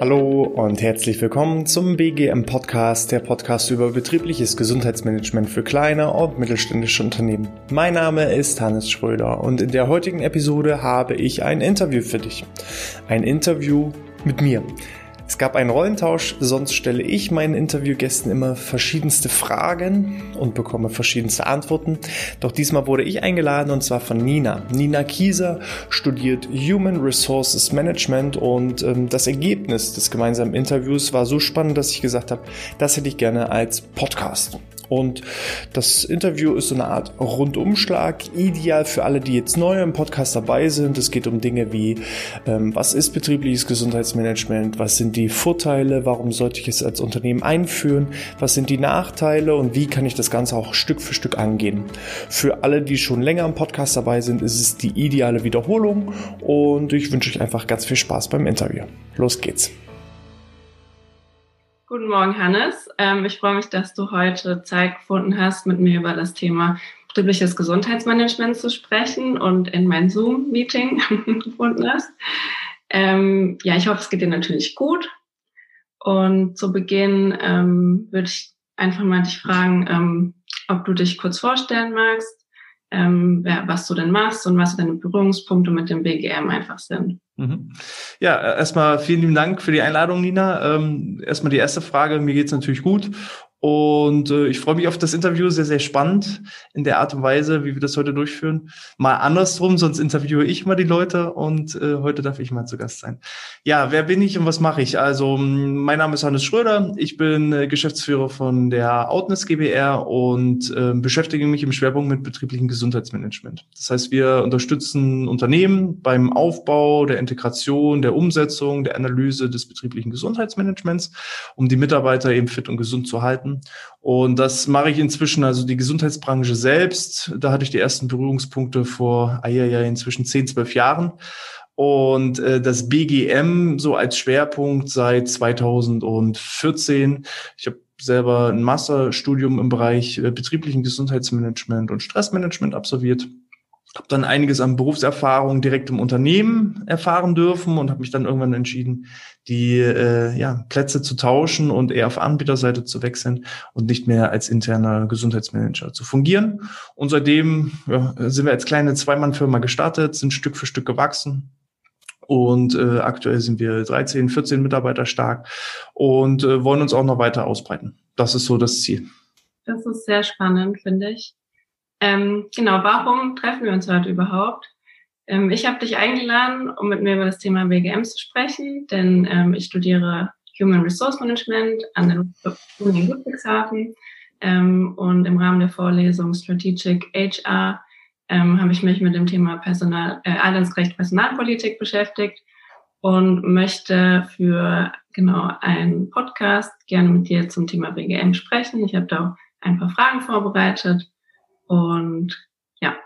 Hallo und herzlich willkommen zum BGM Podcast, der Podcast über betriebliches Gesundheitsmanagement für kleine und mittelständische Unternehmen. Mein Name ist Hannes Schröder und in der heutigen Episode habe ich ein Interview für dich. Ein Interview mit mir. Es gab einen Rollentausch, sonst stelle ich meinen Interviewgästen immer verschiedenste Fragen und bekomme verschiedenste Antworten. Doch diesmal wurde ich eingeladen und zwar von Nina. Nina Kieser studiert Human Resources Management und ähm, das Ergebnis des gemeinsamen Interviews war so spannend, dass ich gesagt habe, das hätte ich gerne als Podcast. Und das Interview ist so eine Art Rundumschlag, ideal für alle, die jetzt neu im Podcast dabei sind. Es geht um Dinge wie, ähm, was ist betriebliches Gesundheitsmanagement, was sind die Vorteile, warum sollte ich es als Unternehmen einführen, was sind die Nachteile und wie kann ich das Ganze auch Stück für Stück angehen. Für alle, die schon länger im Podcast dabei sind, ist es die ideale Wiederholung und ich wünsche euch einfach ganz viel Spaß beim Interview. Los geht's. Guten Morgen, Hannes. Ähm, ich freue mich, dass du heute Zeit gefunden hast, mit mir über das Thema betriebliches Gesundheitsmanagement zu sprechen und in mein Zoom-Meeting gefunden hast. Ähm, ja, ich hoffe, es geht dir natürlich gut. Und zu Beginn ähm, würde ich einfach mal dich fragen, ob du dich kurz vorstellen magst, was du denn machst und was deine Berührungspunkte mit dem BGM einfach sind. Mhm. Ja, äh, erstmal vielen lieben Dank für die Einladung, Nina. Ähm, erstmal die erste Frage. Mir geht's natürlich gut und äh, ich freue mich auf das Interview, sehr, sehr spannend in der Art und Weise, wie wir das heute durchführen. Mal andersrum, sonst interviewe ich mal die Leute und äh, heute darf ich mal zu Gast sein. Ja, wer bin ich und was mache ich? Also, mein Name ist Hannes Schröder, ich bin äh, Geschäftsführer von der Outness GBR und äh, beschäftige mich im Schwerpunkt mit betrieblichem Gesundheitsmanagement. Das heißt, wir unterstützen Unternehmen beim Aufbau, der Integration, der Umsetzung, der Analyse des betrieblichen Gesundheitsmanagements, um die Mitarbeiter eben fit und gesund zu halten und das mache ich inzwischen, also die Gesundheitsbranche selbst, da hatte ich die ersten Berührungspunkte vor, ah, ja, ja, inzwischen 10, 12 Jahren. Und äh, das BGM so als Schwerpunkt seit 2014. Ich habe selber ein Masterstudium im Bereich äh, betrieblichen Gesundheitsmanagement und Stressmanagement absolviert habe dann einiges an Berufserfahrung direkt im Unternehmen erfahren dürfen und habe mich dann irgendwann entschieden, die äh, ja, Plätze zu tauschen und eher auf Anbieterseite zu wechseln und nicht mehr als interner Gesundheitsmanager zu fungieren. Und seitdem ja, sind wir als kleine Zweimannfirma gestartet, sind Stück für Stück gewachsen. Und äh, aktuell sind wir 13, 14 Mitarbeiter stark und äh, wollen uns auch noch weiter ausbreiten. Das ist so das Ziel. Das ist sehr spannend, finde ich. Ähm, genau, warum treffen wir uns heute überhaupt? Ähm, ich habe dich eingeladen, um mit mir über das Thema BGM zu sprechen, denn ähm, ich studiere Human Resource Management an der Uni Ludwigshafen ähm, und im Rahmen der Vorlesung Strategic HR ähm, habe ich mich mit dem Thema Personal, äh, Adelsrecht Personalpolitik beschäftigt und möchte für genau einen Podcast gerne mit dir zum Thema BGM sprechen. Ich habe da auch ein paar Fragen vorbereitet und ja,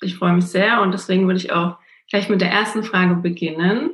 ich freue mich sehr und deswegen würde ich auch gleich mit der ersten Frage beginnen.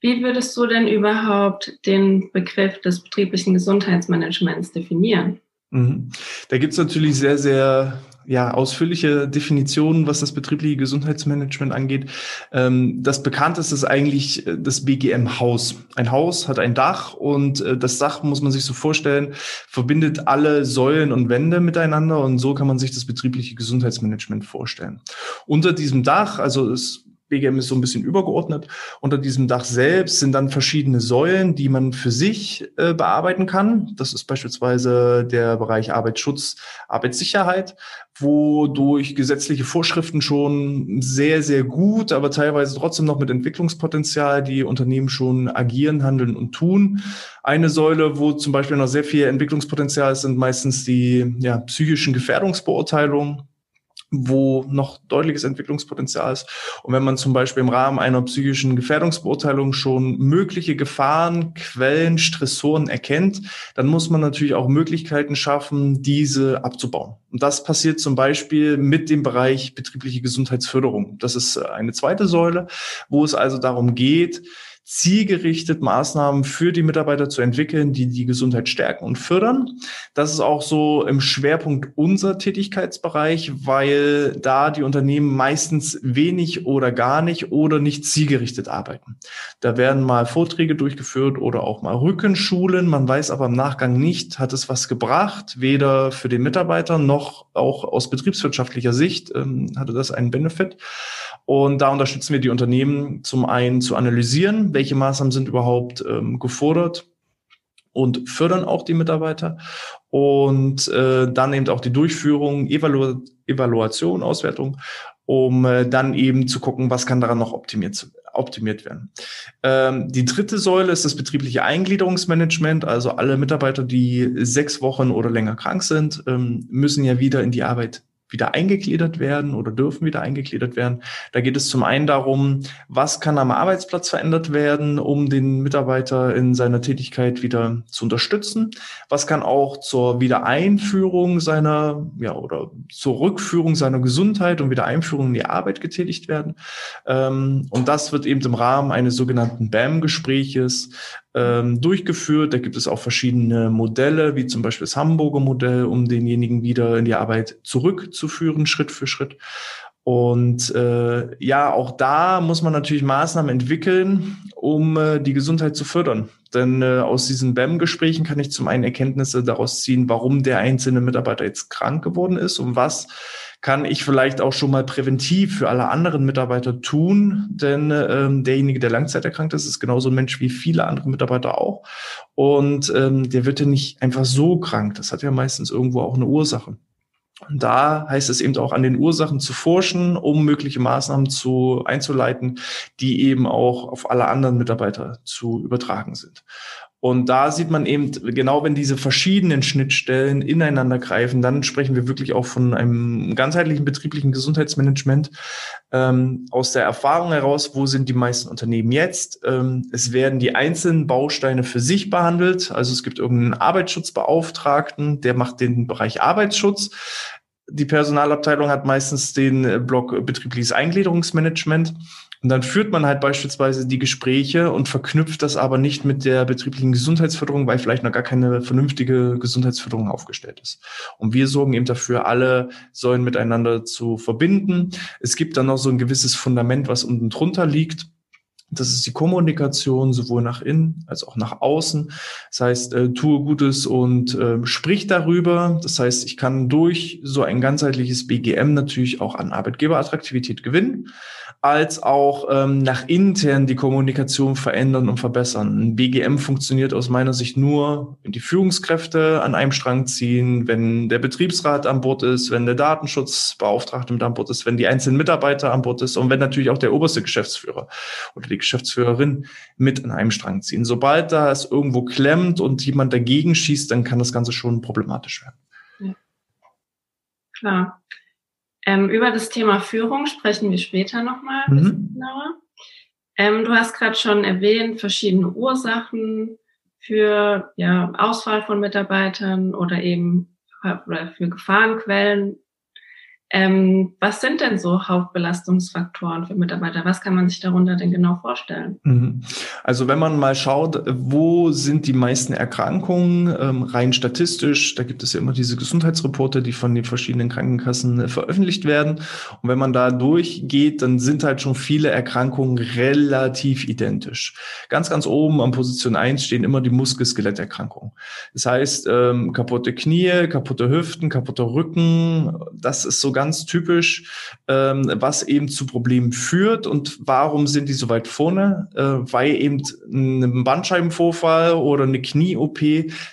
Wie würdest du denn überhaupt den Begriff des betrieblichen Gesundheitsmanagements definieren? Mhm. Da gibt's natürlich sehr, sehr ja, ausführliche Definitionen, was das betriebliche Gesundheitsmanagement angeht. Ähm, das bekannteste ist eigentlich äh, das BGM-Haus. Ein Haus hat ein Dach und äh, das Dach, muss man sich so vorstellen, verbindet alle Säulen und Wände miteinander und so kann man sich das betriebliche Gesundheitsmanagement vorstellen. Unter diesem Dach, also es BGM ist so ein bisschen übergeordnet. Unter diesem Dach selbst sind dann verschiedene Säulen, die man für sich äh, bearbeiten kann. Das ist beispielsweise der Bereich Arbeitsschutz, Arbeitssicherheit, wo durch gesetzliche Vorschriften schon sehr, sehr gut, aber teilweise trotzdem noch mit Entwicklungspotenzial die Unternehmen schon agieren, handeln und tun. Eine Säule, wo zum Beispiel noch sehr viel Entwicklungspotenzial ist, sind meistens die ja, psychischen Gefährdungsbeurteilungen wo noch deutliches Entwicklungspotenzial ist. Und wenn man zum Beispiel im Rahmen einer psychischen Gefährdungsbeurteilung schon mögliche Gefahren, Quellen, Stressoren erkennt, dann muss man natürlich auch Möglichkeiten schaffen, diese abzubauen. Und das passiert zum Beispiel mit dem Bereich betriebliche Gesundheitsförderung. Das ist eine zweite Säule, wo es also darum geht, zielgerichtet Maßnahmen für die Mitarbeiter zu entwickeln, die die Gesundheit stärken und fördern. Das ist auch so im Schwerpunkt unser Tätigkeitsbereich, weil da die Unternehmen meistens wenig oder gar nicht oder nicht zielgerichtet arbeiten. Da werden mal Vorträge durchgeführt oder auch mal Rückenschulen. Man weiß aber im Nachgang nicht, hat es was gebracht, weder für den Mitarbeiter noch auch aus betriebswirtschaftlicher Sicht ähm, hatte das einen Benefit. Und da unterstützen wir die Unternehmen zum einen zu analysieren, welche Maßnahmen sind überhaupt ähm, gefordert und fördern auch die Mitarbeiter und äh, dann eben auch die Durchführung, Evalu Evaluation, Auswertung, um äh, dann eben zu gucken, was kann daran noch optimiert, optimiert werden. Ähm, die dritte Säule ist das betriebliche Eingliederungsmanagement. Also alle Mitarbeiter, die sechs Wochen oder länger krank sind, ähm, müssen ja wieder in die Arbeit wieder eingegliedert werden oder dürfen wieder eingegliedert werden. Da geht es zum einen darum, was kann am Arbeitsplatz verändert werden, um den Mitarbeiter in seiner Tätigkeit wieder zu unterstützen. Was kann auch zur Wiedereinführung seiner, ja, oder zur Rückführung seiner Gesundheit und Wiedereinführung in die Arbeit getätigt werden. Ähm, und das wird eben im Rahmen eines sogenannten BAM-Gespräches ähm, durchgeführt. Da gibt es auch verschiedene Modelle, wie zum Beispiel das Hamburger Modell, um denjenigen wieder in die Arbeit zurückzuführen, Schritt für Schritt. Und äh, ja, auch da muss man natürlich Maßnahmen entwickeln, um äh, die Gesundheit zu fördern. Denn äh, aus diesen BAM-Gesprächen kann ich zum einen Erkenntnisse daraus ziehen, warum der einzelne Mitarbeiter jetzt krank geworden ist und was kann ich vielleicht auch schon mal präventiv für alle anderen Mitarbeiter tun, denn ähm, derjenige, der langzeiterkrankt ist, ist genauso ein Mensch wie viele andere Mitarbeiter auch. Und ähm, der wird ja nicht einfach so krank. Das hat ja meistens irgendwo auch eine Ursache. Und da heißt es eben auch an den Ursachen zu forschen, um mögliche Maßnahmen zu einzuleiten, die eben auch auf alle anderen Mitarbeiter zu übertragen sind. Und da sieht man eben, genau wenn diese verschiedenen Schnittstellen ineinander greifen, dann sprechen wir wirklich auch von einem ganzheitlichen betrieblichen Gesundheitsmanagement. Ähm, aus der Erfahrung heraus, wo sind die meisten Unternehmen jetzt? Ähm, es werden die einzelnen Bausteine für sich behandelt. Also es gibt irgendeinen Arbeitsschutzbeauftragten, der macht den Bereich Arbeitsschutz. Die Personalabteilung hat meistens den Block betriebliches Eingliederungsmanagement. Und dann führt man halt beispielsweise die Gespräche und verknüpft das aber nicht mit der betrieblichen Gesundheitsförderung, weil vielleicht noch gar keine vernünftige Gesundheitsförderung aufgestellt ist. Und wir sorgen eben dafür, alle Säulen miteinander zu verbinden. Es gibt dann noch so ein gewisses Fundament, was unten drunter liegt. Das ist die Kommunikation sowohl nach innen als auch nach außen. Das heißt, äh, tue Gutes und äh, sprich darüber. Das heißt, ich kann durch so ein ganzheitliches BGM natürlich auch an Arbeitgeberattraktivität gewinnen als auch ähm, nach intern die Kommunikation verändern und verbessern. Ein BGM funktioniert aus meiner Sicht nur, wenn die Führungskräfte an einem Strang ziehen, wenn der Betriebsrat an Bord ist, wenn der Datenschutzbeauftragte mit an Bord ist, wenn die einzelnen Mitarbeiter an Bord ist und wenn natürlich auch der oberste Geschäftsführer oder die Geschäftsführerin mit an einem Strang ziehen. Sobald da es irgendwo klemmt und jemand dagegen schießt, dann kann das Ganze schon problematisch werden. Ja. Klar. Ähm, über das Thema Führung sprechen wir später nochmal ein bisschen mhm. genauer. Ähm, du hast gerade schon erwähnt, verschiedene Ursachen für ja, Ausfall von Mitarbeitern oder eben für Gefahrenquellen ähm, was sind denn so Hauptbelastungsfaktoren für Mitarbeiter? Was kann man sich darunter denn genau vorstellen? Mhm. Also wenn man mal schaut, wo sind die meisten Erkrankungen ähm, rein statistisch, da gibt es ja immer diese Gesundheitsreporte, die von den verschiedenen Krankenkassen äh, veröffentlicht werden. Und wenn man da durchgeht, dann sind halt schon viele Erkrankungen relativ identisch. Ganz, ganz oben an Position 1 stehen immer die Muskel-Skeletterkrankungen. Das heißt, ähm, kaputte Knie, kaputte Hüften, kaputter Rücken, das ist so ganz typisch, ähm, was eben zu Problemen führt und warum sind die so weit vorne? Äh, weil eben ein Bandscheibenvorfall oder eine Knie-OP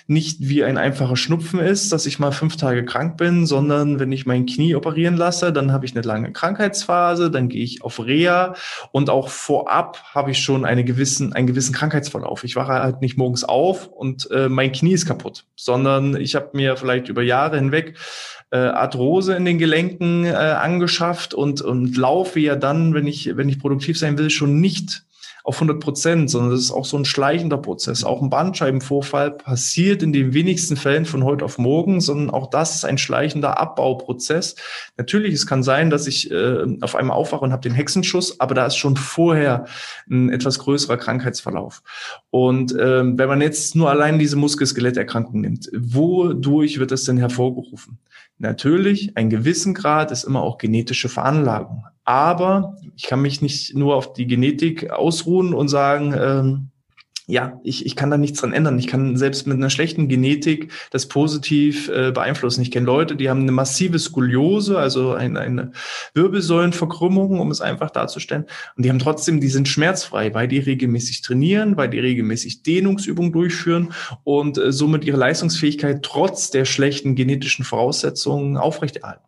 nicht wie ein einfacher Schnupfen ist, dass ich mal fünf Tage krank bin, sondern wenn ich mein Knie operieren lasse, dann habe ich eine lange Krankheitsphase, dann gehe ich auf Reha und auch vorab habe ich schon eine gewissen, einen gewissen Krankheitsverlauf. Ich wache halt nicht morgens auf und äh, mein Knie ist kaputt, sondern ich habe mir vielleicht über Jahre hinweg äh, Arthrose in den Gelenken äh, angeschafft und, und laufe ja dann, wenn ich, wenn ich produktiv sein will, schon nicht auf 100 Prozent, sondern das ist auch so ein schleichender Prozess. Auch ein Bandscheibenvorfall passiert in den wenigsten Fällen von heute auf morgen, sondern auch das ist ein schleichender Abbauprozess. Natürlich, es kann sein, dass ich äh, auf einmal aufwache und habe den Hexenschuss, aber da ist schon vorher ein etwas größerer Krankheitsverlauf. Und ähm, wenn man jetzt nur allein diese Muskel-Skeletterkrankung nimmt, wodurch wird das denn hervorgerufen? Natürlich, ein gewissen Grad ist immer auch genetische Veranlagung. Aber ich kann mich nicht nur auf die Genetik ausruhen und sagen, ähm, ja, ich, ich kann da nichts dran ändern. Ich kann selbst mit einer schlechten Genetik das positiv äh, beeinflussen. Ich kenne Leute, die haben eine massive Skoliose, also eine, eine Wirbelsäulenverkrümmung, um es einfach darzustellen. Und die haben trotzdem, die sind schmerzfrei, weil die regelmäßig trainieren, weil die regelmäßig Dehnungsübungen durchführen und äh, somit ihre Leistungsfähigkeit trotz der schlechten genetischen Voraussetzungen aufrechterhalten.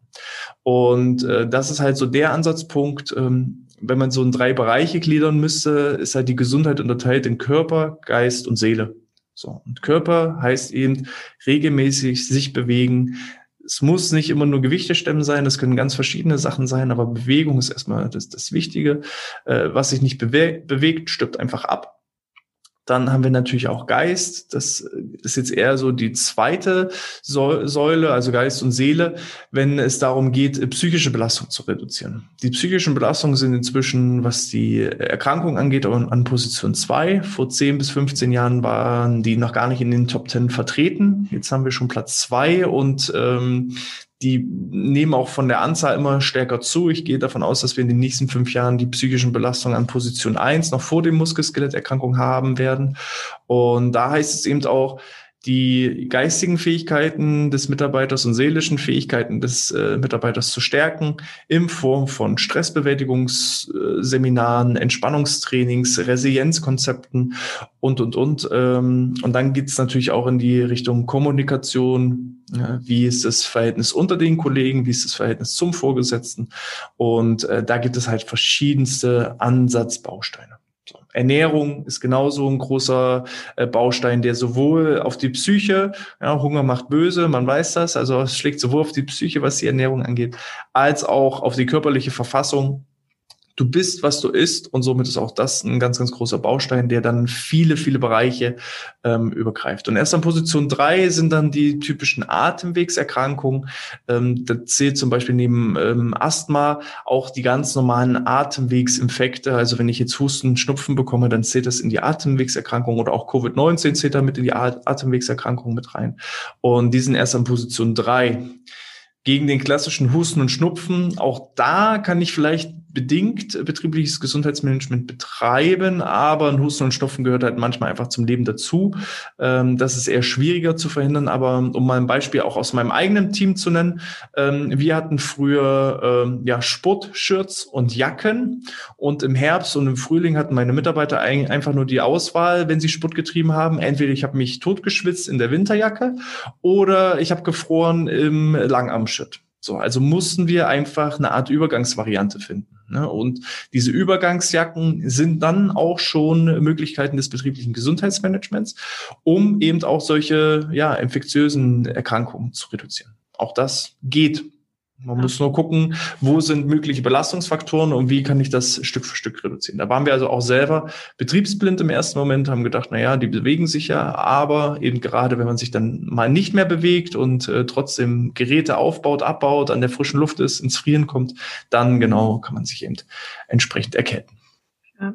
Und äh, das ist halt so der Ansatzpunkt, ähm, wenn man so in drei Bereiche gliedern müsste, ist halt die Gesundheit unterteilt in Körper, Geist und Seele. So. Und Körper heißt eben regelmäßig sich bewegen. Es muss nicht immer nur Gewichte stemmen sein, das können ganz verschiedene Sachen sein, aber Bewegung ist erstmal das, das Wichtige. Äh, was sich nicht bewe bewegt, stirbt einfach ab. Dann haben wir natürlich auch Geist. Das ist jetzt eher so die zweite Säule, also Geist und Seele, wenn es darum geht, psychische Belastung zu reduzieren. Die psychischen Belastungen sind inzwischen, was die Erkrankung angeht, an Position zwei. Vor 10 bis 15 Jahren waren die noch gar nicht in den Top 10 vertreten. Jetzt haben wir schon Platz zwei und ähm, die nehmen auch von der Anzahl immer stärker zu. Ich gehe davon aus, dass wir in den nächsten fünf Jahren die psychischen Belastungen an Position eins noch vor dem Muskel-Skeletterkrankung haben werden. Und da heißt es eben auch, die geistigen Fähigkeiten des Mitarbeiters und seelischen Fähigkeiten des äh, Mitarbeiters zu stärken, in Form von Stressbewältigungsseminaren, Entspannungstrainings, Resilienzkonzepten und, und, und. Ähm, und dann geht's natürlich auch in die Richtung Kommunikation. Ja, wie ist das Verhältnis unter den Kollegen? Wie ist das Verhältnis zum Vorgesetzten? Und äh, da gibt es halt verschiedenste Ansatzbausteine. Ernährung ist genauso ein großer äh, Baustein, der sowohl auf die Psyche, ja, Hunger macht böse, man weiß das, also es schlägt sowohl auf die Psyche, was die Ernährung angeht, als auch auf die körperliche Verfassung du bist, was du isst und somit ist auch das ein ganz, ganz großer Baustein, der dann viele, viele Bereiche ähm, übergreift. Und erst an Position drei sind dann die typischen Atemwegserkrankungen. Ähm, da zählt zum Beispiel neben ähm, Asthma auch die ganz normalen Atemwegsinfekte. Also wenn ich jetzt Husten, Schnupfen bekomme, dann zählt das in die Atemwegserkrankung oder auch Covid-19 zählt damit in die Atemwegserkrankung mit rein. Und die sind erst an Position drei gegen den klassischen Husten und Schnupfen. Auch da kann ich vielleicht bedingt betriebliches Gesundheitsmanagement betreiben, aber ein Husten und Schnupfen gehört halt manchmal einfach zum Leben dazu. Ähm, das ist eher schwieriger zu verhindern, aber um mal ein Beispiel auch aus meinem eigenen Team zu nennen, ähm, wir hatten früher ähm, ja Sportshirts und Jacken und im Herbst und im Frühling hatten meine Mitarbeiter einfach nur die Auswahl, wenn sie Sport getrieben haben, entweder ich habe mich totgeschwitzt in der Winterjacke oder ich habe gefroren im Langarmshirt. So, also mussten wir einfach eine Art Übergangsvariante finden. Ne? Und diese Übergangsjacken sind dann auch schon Möglichkeiten des betrieblichen Gesundheitsmanagements, um eben auch solche ja, infektiösen Erkrankungen zu reduzieren. Auch das geht man ja. muss nur gucken, wo sind mögliche Belastungsfaktoren und wie kann ich das Stück für Stück reduzieren. Da waren wir also auch selber betriebsblind im ersten Moment, haben gedacht, na ja, die bewegen sich ja, aber eben gerade, wenn man sich dann mal nicht mehr bewegt und äh, trotzdem Geräte aufbaut, abbaut, an der frischen Luft ist, ins Frieren kommt, dann genau kann man sich eben entsprechend erkennen. Ja.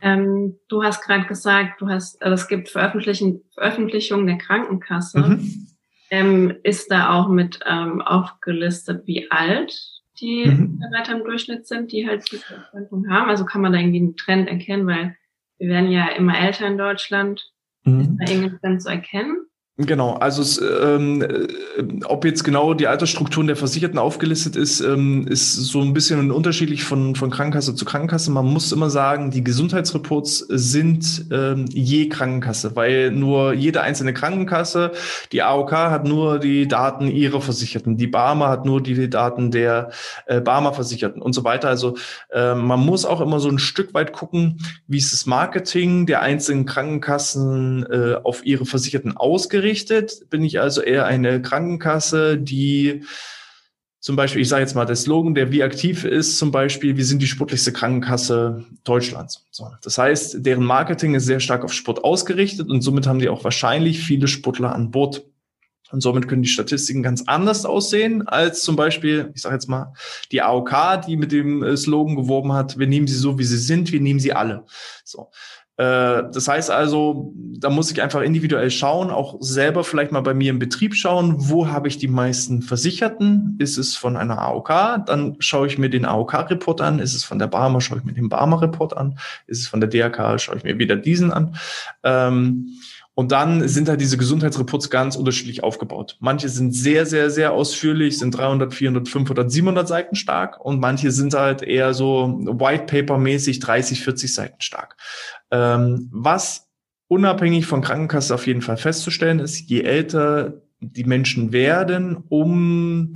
Ähm, du hast gerade gesagt, du hast, also es gibt Veröffentlichungen der Krankenkasse. Mhm ähm, ist da auch mit ähm, aufgelistet, wie alt die mhm. Mitarbeiter im Durchschnitt sind, die halt diese Erkrankung haben. Also kann man da irgendwie einen Trend erkennen, weil wir werden ja immer älter in Deutschland. Mhm. Ist da irgendein Trend zu erkennen? Genau, also ähm, äh, ob jetzt genau die Altersstrukturen der Versicherten aufgelistet ist, ähm, ist so ein bisschen unterschiedlich von, von Krankenkasse zu Krankenkasse. Man muss immer sagen, die Gesundheitsreports sind ähm, je Krankenkasse, weil nur jede einzelne Krankenkasse, die AOK hat nur die Daten ihrer Versicherten, die Barmer hat nur die Daten der äh, Barmer Versicherten und so weiter. Also äh, man muss auch immer so ein Stück weit gucken, wie ist das Marketing der einzelnen Krankenkassen äh, auf ihre Versicherten ausgerichtet ausgerichtet, bin ich also eher eine Krankenkasse, die zum Beispiel, ich sage jetzt mal, der Slogan, der wie aktiv ist, zum Beispiel, wir sind die sportlichste Krankenkasse Deutschlands. So, das heißt, deren Marketing ist sehr stark auf Sport ausgerichtet und somit haben die auch wahrscheinlich viele Sportler an Bord. Und somit können die Statistiken ganz anders aussehen als zum Beispiel, ich sage jetzt mal, die AOK, die mit dem äh, Slogan geworben hat, wir nehmen sie so, wie sie sind, wir nehmen sie alle. So. Äh, das heißt also, da muss ich einfach individuell schauen, auch selber vielleicht mal bei mir im Betrieb schauen, wo habe ich die meisten Versicherten? Ist es von einer AOK? Dann schaue ich mir den AOK-Report an. Ist es von der Barmer? Schaue ich mir den Barmer-Report an. Ist es von der DRK? Schaue ich mir wieder diesen an. Ähm, und dann sind halt diese Gesundheitsreports ganz unterschiedlich aufgebaut. Manche sind sehr, sehr, sehr ausführlich, sind 300, 400, 500, 700 Seiten stark und manche sind halt eher so White Paper mäßig 30, 40 Seiten stark. Ähm, was unabhängig von Krankenkasse auf jeden Fall festzustellen ist, je älter die Menschen werden, um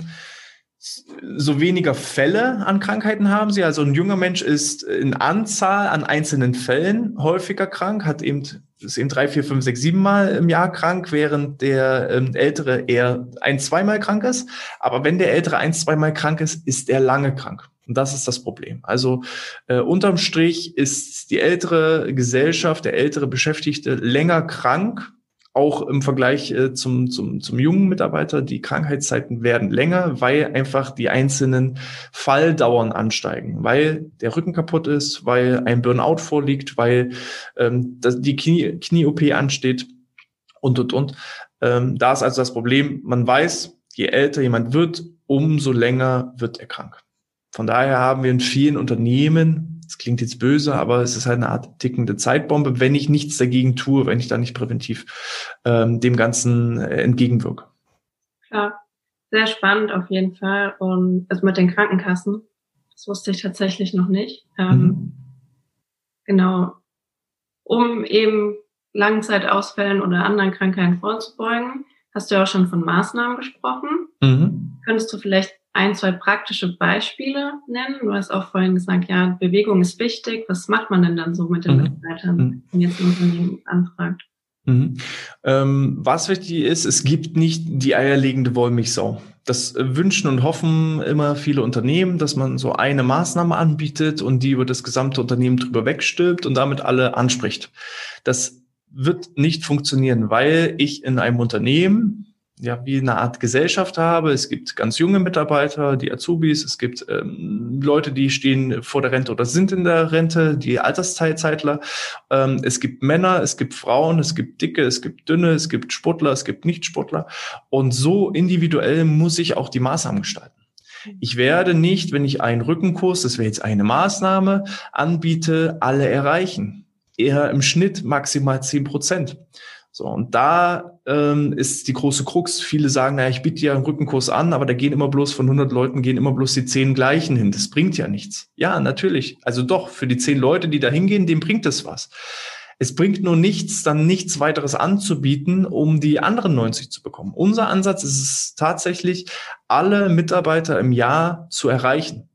so weniger Fälle an Krankheiten haben sie. Also ein junger Mensch ist in Anzahl an einzelnen Fällen häufiger krank, hat eben ist eben drei, vier, fünf, sechs, sieben Mal im Jahr krank, während der ähm, Ältere eher ein, zweimal krank ist. Aber wenn der Ältere ein, zweimal krank ist, ist er lange krank. Und das ist das Problem. Also äh, unterm Strich ist die ältere Gesellschaft, der ältere Beschäftigte länger krank auch im Vergleich äh, zum, zum, zum jungen Mitarbeiter, die Krankheitszeiten werden länger, weil einfach die einzelnen Falldauern ansteigen, weil der Rücken kaputt ist, weil ein Burnout vorliegt, weil ähm, das, die Knie, Knie-OP ansteht und, und, und. Ähm, da ist also das Problem, man weiß, je älter jemand wird, umso länger wird er krank. Von daher haben wir in vielen Unternehmen das klingt jetzt böse, aber es ist halt eine Art tickende Zeitbombe, wenn ich nichts dagegen tue, wenn ich da nicht präventiv ähm, dem Ganzen äh, entgegenwirke. Klar, sehr spannend auf jeden Fall. Und also mit den Krankenkassen, das wusste ich tatsächlich noch nicht. Ähm, mhm. Genau, um eben Langzeitausfällen oder anderen Krankheiten vorzubeugen, hast du ja auch schon von Maßnahmen gesprochen. Mhm. Könntest du vielleicht ein, zwei praktische Beispiele nennen? Du hast auch vorhin gesagt, ja, Bewegung ist wichtig. Was macht man denn dann so mit den mhm. Mitarbeitern, mhm. wenn jetzt ein Unternehmen anfragt? Mhm. Ähm, was wichtig ist, es gibt nicht die eierlegende Wollmilchsau. Das wünschen und hoffen immer viele Unternehmen, dass man so eine Maßnahme anbietet und die über das gesamte Unternehmen drüber wegstülpt und damit alle anspricht. Das wird nicht funktionieren, weil ich in einem Unternehmen ja, wie eine Art Gesellschaft habe. Es gibt ganz junge Mitarbeiter, die Azubis, es gibt ähm, Leute, die stehen vor der Rente oder sind in der Rente, die Altersteilzeitler. Ähm, es gibt Männer, es gibt Frauen, es gibt Dicke, es gibt Dünne, es gibt Sportler, es gibt Nichtsportler. Und so individuell muss ich auch die Maßnahmen gestalten. Ich werde nicht, wenn ich einen Rückenkurs, das wäre jetzt eine Maßnahme, anbiete, alle erreichen. Eher im Schnitt maximal zehn Prozent. So, und da ähm, ist die große Krux. Viele sagen, naja, ich biete ja einen Rückenkurs an, aber da gehen immer bloß von 100 Leuten, gehen immer bloß die 10 gleichen hin. Das bringt ja nichts. Ja, natürlich. Also doch, für die 10 Leute, die da hingehen, dem bringt es was. Es bringt nur nichts, dann nichts weiteres anzubieten, um die anderen 90 zu bekommen. Unser Ansatz ist es tatsächlich, alle Mitarbeiter im Jahr zu erreichen.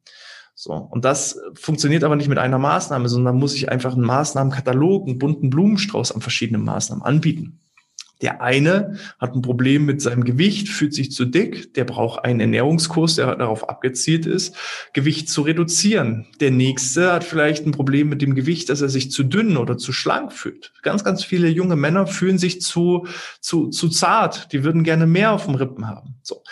So. Und das funktioniert aber nicht mit einer Maßnahme, sondern muss ich einfach einen Maßnahmenkatalog, einen bunten Blumenstrauß an verschiedenen Maßnahmen anbieten. Der eine hat ein Problem mit seinem Gewicht, fühlt sich zu dick, der braucht einen Ernährungskurs, der darauf abgezielt ist, Gewicht zu reduzieren. Der nächste hat vielleicht ein Problem mit dem Gewicht, dass er sich zu dünn oder zu schlank fühlt. Ganz, ganz viele junge Männer fühlen sich zu, zu, zu zart. Die würden gerne mehr auf dem Rippen haben. So.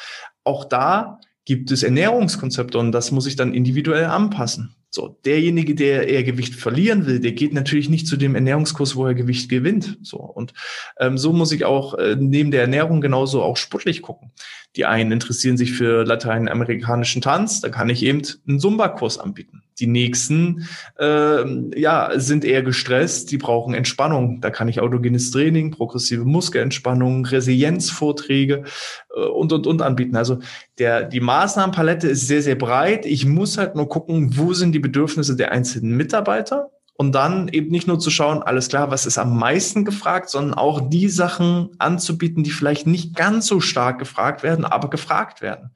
Auch da gibt es Ernährungskonzepte und das muss ich dann individuell anpassen. So, derjenige, der eher Gewicht verlieren will, der geht natürlich nicht zu dem Ernährungskurs, wo er Gewicht gewinnt. So und ähm, so muss ich auch äh, neben der Ernährung genauso auch sportlich gucken. Die einen interessieren sich für lateinamerikanischen Tanz, da kann ich eben einen Zumba-Kurs anbieten. Die nächsten äh, ja, sind eher gestresst, die brauchen Entspannung. Da kann ich autogenes Training, progressive Muskelentspannung, Resilienzvorträge äh, und, und, und anbieten. Also der, die Maßnahmenpalette ist sehr, sehr breit. Ich muss halt nur gucken, wo sind die Bedürfnisse der einzelnen Mitarbeiter und dann eben nicht nur zu schauen, alles klar, was ist am meisten gefragt, sondern auch die Sachen anzubieten, die vielleicht nicht ganz so stark gefragt werden, aber gefragt werden,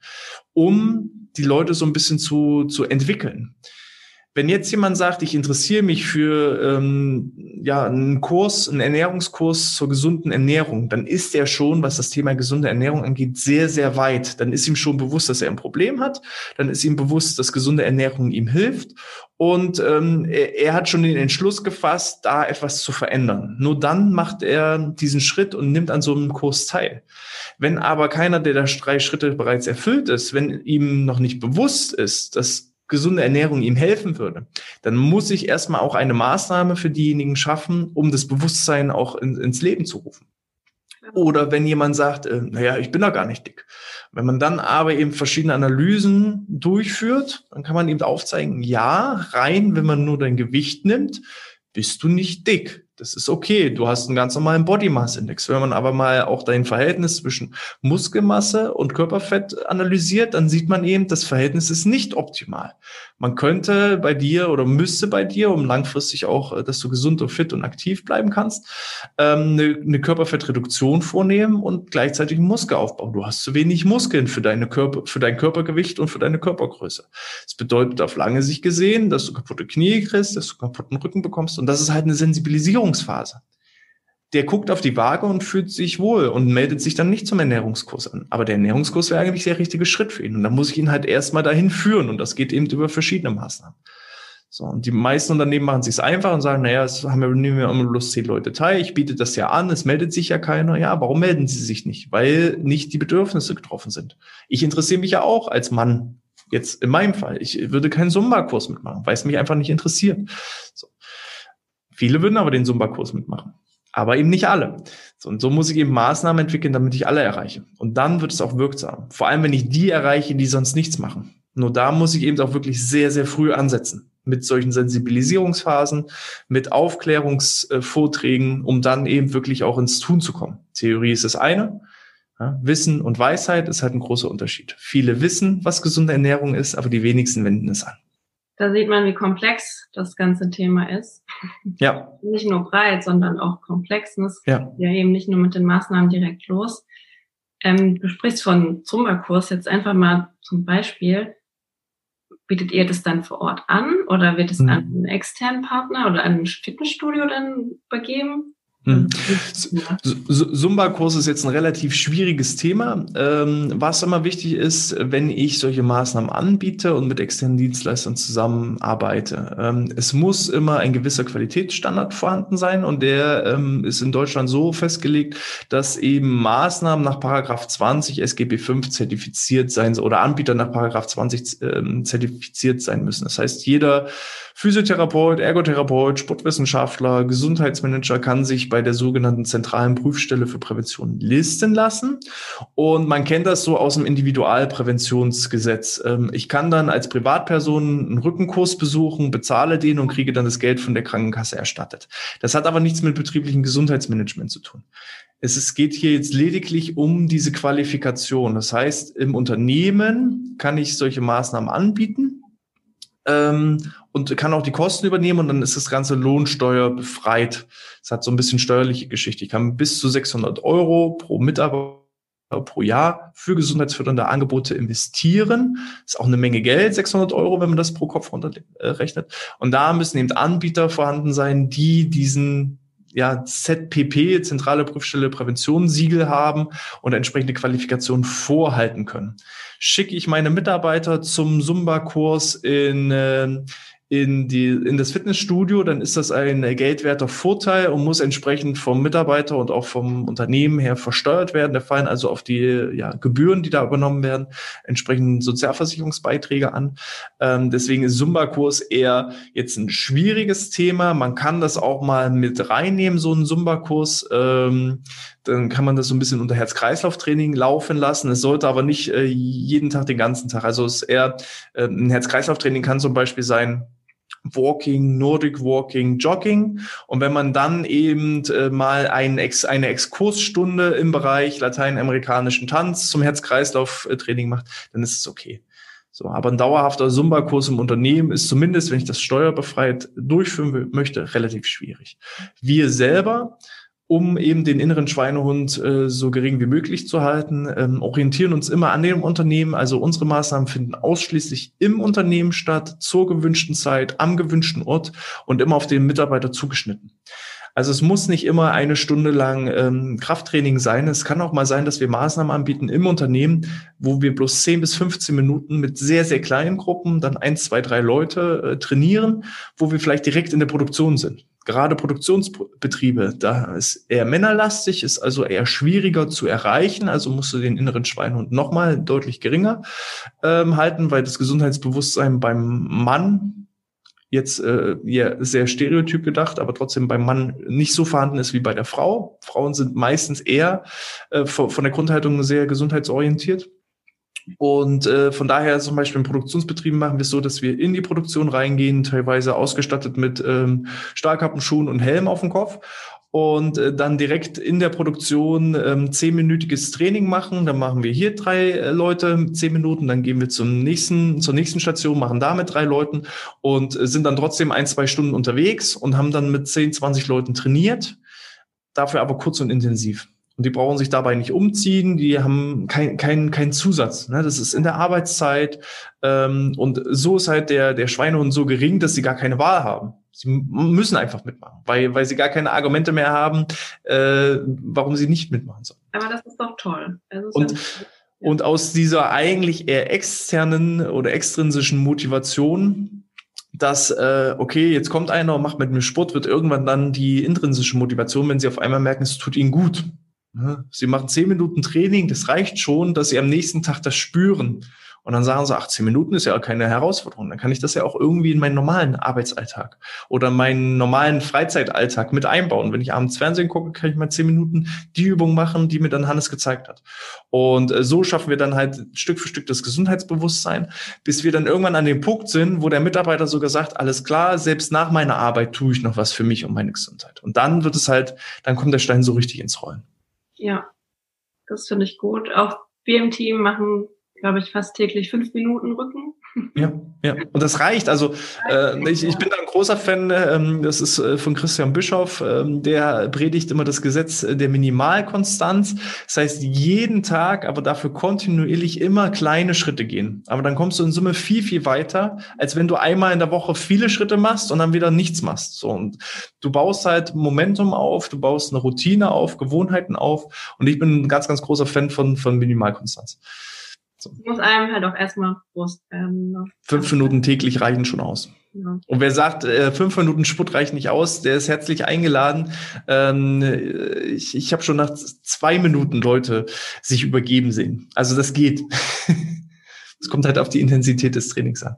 um die Leute so ein bisschen zu, zu entwickeln. Wenn jetzt jemand sagt, ich interessiere mich für ähm, ja, einen Kurs, einen Ernährungskurs zur gesunden Ernährung, dann ist er schon, was das Thema gesunde Ernährung angeht, sehr, sehr weit. Dann ist ihm schon bewusst, dass er ein Problem hat. Dann ist ihm bewusst, dass gesunde Ernährung ihm hilft. Und ähm, er, er hat schon den Entschluss gefasst, da etwas zu verändern. Nur dann macht er diesen Schritt und nimmt an so einem Kurs teil. Wenn aber keiner der drei Schritte bereits erfüllt ist, wenn ihm noch nicht bewusst ist, dass gesunde Ernährung ihm helfen würde, dann muss ich erstmal auch eine Maßnahme für diejenigen schaffen, um das Bewusstsein auch in, ins Leben zu rufen. Oder wenn jemand sagt, äh, naja, ich bin doch gar nicht dick. Wenn man dann aber eben verschiedene Analysen durchführt, dann kann man eben aufzeigen, ja, rein, wenn man nur dein Gewicht nimmt, bist du nicht dick. Das ist okay. Du hast einen ganz normalen Body Mass Index. Wenn man aber mal auch dein Verhältnis zwischen Muskelmasse und Körperfett analysiert, dann sieht man eben, das Verhältnis ist nicht optimal. Man könnte bei dir oder müsste bei dir, um langfristig auch, äh, dass du gesund und fit und aktiv bleiben kannst, ähm, eine, eine Körperfettreduktion vornehmen und gleichzeitig einen Muskelaufbau. Du hast zu wenig Muskeln für deine Körper, für dein Körpergewicht und für deine Körpergröße. Das bedeutet auf lange Sicht gesehen, dass du kaputte Knie kriegst, dass du kaputten Rücken bekommst und das ist halt eine Sensibilisierungsphase der guckt auf die Waage und fühlt sich wohl und meldet sich dann nicht zum Ernährungskurs an. Aber der Ernährungskurs wäre eigentlich der richtige Schritt für ihn. Und da muss ich ihn halt erstmal dahin führen. Und das geht eben über verschiedene Maßnahmen. So, und die meisten Unternehmen machen sich einfach und sagen, naja, es haben wir, nehmen wir immer Lust, zehn Leute teil, ich biete das ja an, es meldet sich ja keiner. Ja, warum melden sie sich nicht? Weil nicht die Bedürfnisse getroffen sind. Ich interessiere mich ja auch als Mann, jetzt in meinem Fall. Ich würde keinen Zumba-Kurs mitmachen, weil es mich einfach nicht interessiert. So. Viele würden aber den Zumba-Kurs mitmachen aber eben nicht alle. So, und so muss ich eben Maßnahmen entwickeln, damit ich alle erreiche. Und dann wird es auch wirksam. Vor allem, wenn ich die erreiche, die sonst nichts machen. Nur da muss ich eben auch wirklich sehr, sehr früh ansetzen. Mit solchen Sensibilisierungsphasen, mit Aufklärungsvorträgen, um dann eben wirklich auch ins Tun zu kommen. Theorie ist das eine. Ja, Wissen und Weisheit ist halt ein großer Unterschied. Viele wissen, was gesunde Ernährung ist, aber die wenigsten wenden es an. Da sieht man, wie komplex das ganze Thema ist. Ja. Nicht nur breit, sondern auch komplex. Und das ja. ja eben nicht nur mit den Maßnahmen direkt los. Ähm, du sprichst von Zumba-Kurs jetzt einfach mal zum Beispiel. Bietet ihr das dann vor Ort an oder wird es mhm. an einen externen Partner oder an ein Fitnessstudio dann übergeben? Hm. Zumba-Kurs ist jetzt ein relativ schwieriges Thema. Ähm, was immer wichtig ist, wenn ich solche Maßnahmen anbiete und mit externen Dienstleistern zusammenarbeite, ähm, es muss immer ein gewisser Qualitätsstandard vorhanden sein und der ähm, ist in Deutschland so festgelegt, dass eben Maßnahmen nach Paragraph 20 SGB 5 zertifiziert sein oder Anbieter nach Paragraph 20 zertifiziert sein müssen. Das heißt, jeder Physiotherapeut, Ergotherapeut, Sportwissenschaftler, Gesundheitsmanager kann sich bei der sogenannten zentralen Prüfstelle für Prävention listen lassen. Und man kennt das so aus dem Individualpräventionsgesetz. Ähm, ich kann dann als Privatperson einen Rückenkurs besuchen, bezahle den und kriege dann das Geld von der Krankenkasse erstattet. Das hat aber nichts mit betrieblichem Gesundheitsmanagement zu tun. Es geht hier jetzt lediglich um diese Qualifikation. Das heißt, im Unternehmen kann ich solche Maßnahmen anbieten ähm, und kann auch die Kosten übernehmen und dann ist das ganze Lohnsteuer befreit. Es hat so ein bisschen steuerliche Geschichte. Ich kann bis zu 600 Euro pro Mitarbeiter pro Jahr für gesundheitsfördernde Angebote investieren. Ist auch eine Menge Geld, 600 Euro, wenn man das pro Kopf runterrechnet. Und da müssen eben Anbieter vorhanden sein, die diesen ja, ZPP, Zentrale Prüfstelle Prävention Siegel haben und entsprechende Qualifikationen vorhalten können. Schicke ich meine Mitarbeiter zum Zumba-Kurs in, äh, in, die, in das Fitnessstudio, dann ist das ein geldwerter Vorteil und muss entsprechend vom Mitarbeiter und auch vom Unternehmen her versteuert werden. Da fallen also auf die ja, Gebühren, die da übernommen werden, entsprechend Sozialversicherungsbeiträge an. Ähm, deswegen ist Zumba-Kurs eher jetzt ein schwieriges Thema. Man kann das auch mal mit reinnehmen, so einen Zumba-Kurs. Ähm, dann kann man das so ein bisschen unter Herz-Kreislauf-Training laufen lassen. Es sollte aber nicht äh, jeden Tag, den ganzen Tag. Also es ist eher äh, ein Herz-Kreislauf-Training kann zum Beispiel sein, Walking, Nordic Walking, Jogging. Und wenn man dann eben äh, mal ein Ex, eine Exkursstunde im Bereich lateinamerikanischen Tanz zum Herz-Kreislauf-Training macht, dann ist es okay. So, aber ein dauerhafter Zumba-Kurs im Unternehmen ist zumindest, wenn ich das steuerbefreit durchführen möchte, relativ schwierig. Wir selber um eben den inneren Schweinehund äh, so gering wie möglich zu halten, ähm, orientieren uns immer an dem Unternehmen. Also unsere Maßnahmen finden ausschließlich im Unternehmen statt, zur gewünschten Zeit, am gewünschten Ort und immer auf den Mitarbeiter zugeschnitten. Also es muss nicht immer eine Stunde lang ähm, Krafttraining sein. Es kann auch mal sein, dass wir Maßnahmen anbieten im Unternehmen, wo wir bloß 10 bis 15 Minuten mit sehr, sehr kleinen Gruppen, dann eins, zwei, drei Leute äh, trainieren, wo wir vielleicht direkt in der Produktion sind gerade Produktionsbetriebe, da ist eher männerlastig, ist also eher schwieriger zu erreichen, also musst du den inneren Schweinhund nochmal deutlich geringer ähm, halten, weil das Gesundheitsbewusstsein beim Mann jetzt äh, ja, sehr stereotyp gedacht, aber trotzdem beim Mann nicht so vorhanden ist wie bei der Frau. Frauen sind meistens eher äh, von, von der Grundhaltung sehr gesundheitsorientiert. Und äh, von daher zum Beispiel in Produktionsbetrieben machen wir es so, dass wir in die Produktion reingehen, teilweise ausgestattet mit ähm, Stahlkappenschuhen und Helm auf dem Kopf und äh, dann direkt in der Produktion ähm, zehnminütiges Training machen. Dann machen wir hier drei äh, Leute zehn Minuten, dann gehen wir zum nächsten, zur nächsten Station, machen da mit drei Leuten und äh, sind dann trotzdem ein, zwei Stunden unterwegs und haben dann mit zehn, zwanzig Leuten trainiert, dafür aber kurz und intensiv. Und die brauchen sich dabei nicht umziehen, die haben keinen kein, kein Zusatz. Ne? Das ist in der Arbeitszeit. Ähm, und so ist halt der, der Schweinehund so gering, dass sie gar keine Wahl haben. Sie müssen einfach mitmachen, weil, weil sie gar keine Argumente mehr haben, äh, warum sie nicht mitmachen sollen. Aber das ist doch toll. Ist und, ja und aus dieser eigentlich eher externen oder extrinsischen Motivation dass, äh, okay, jetzt kommt einer und macht mit mir Sport, wird irgendwann dann die intrinsische Motivation, wenn sie auf einmal merken, es tut ihnen gut. Sie machen zehn Minuten Training, das reicht schon, dass sie am nächsten Tag das spüren. Und dann sagen sie, ach, zehn Minuten ist ja keine Herausforderung. Dann kann ich das ja auch irgendwie in meinen normalen Arbeitsalltag oder meinen normalen Freizeitalltag mit einbauen. Wenn ich abends Fernsehen gucke, kann ich mal zehn Minuten die Übung machen, die mir dann Hannes gezeigt hat. Und äh, so schaffen wir dann halt Stück für Stück das Gesundheitsbewusstsein, bis wir dann irgendwann an dem Punkt sind, wo der Mitarbeiter sogar sagt, alles klar, selbst nach meiner Arbeit tue ich noch was für mich und meine Gesundheit. Und dann wird es halt, dann kommt der Stein so richtig ins Rollen. Ja, das finde ich gut. Auch wir im Team machen, glaube ich, fast täglich fünf Minuten Rücken. Ja, ja. Und das reicht. Also äh, ich, ich bin da ein großer Fan, ähm, das ist äh, von Christian Bischoff, ähm, der predigt immer das Gesetz der Minimalkonstanz. Das heißt, jeden Tag, aber dafür kontinuierlich immer kleine Schritte gehen. Aber dann kommst du in Summe viel, viel weiter, als wenn du einmal in der Woche viele Schritte machst und dann wieder nichts machst. So, und du baust halt Momentum auf, du baust eine Routine auf, Gewohnheiten auf. Und ich bin ein ganz, ganz großer Fan von, von Minimalkonstanz. So. Muss einem halt auch erstmal bewusst werden. Ne? Fünf Minuten täglich reichen schon aus. Ja. Und wer sagt, äh, fünf Minuten Sput reicht nicht aus, der ist herzlich eingeladen. Ähm, ich ich habe schon nach zwei Minuten Leute sich übergeben sehen. Also das geht. Es kommt halt auf die Intensität des Trainings an.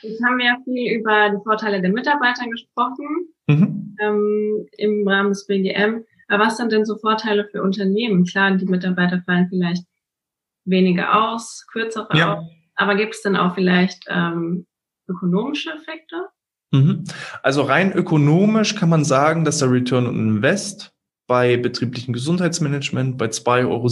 Jetzt haben wir ja viel über die Vorteile der Mitarbeiter gesprochen mhm. ähm, im Rahmen des BGM. Aber was sind denn so Vorteile für Unternehmen? Klar, die Mitarbeiter fallen vielleicht weniger aus, kürzere ja. aus. Aber gibt es denn auch vielleicht ähm, ökonomische Effekte? Mhm. Also rein ökonomisch kann man sagen, dass der Return on Invest bei betrieblichem Gesundheitsmanagement bei 2,70 Euro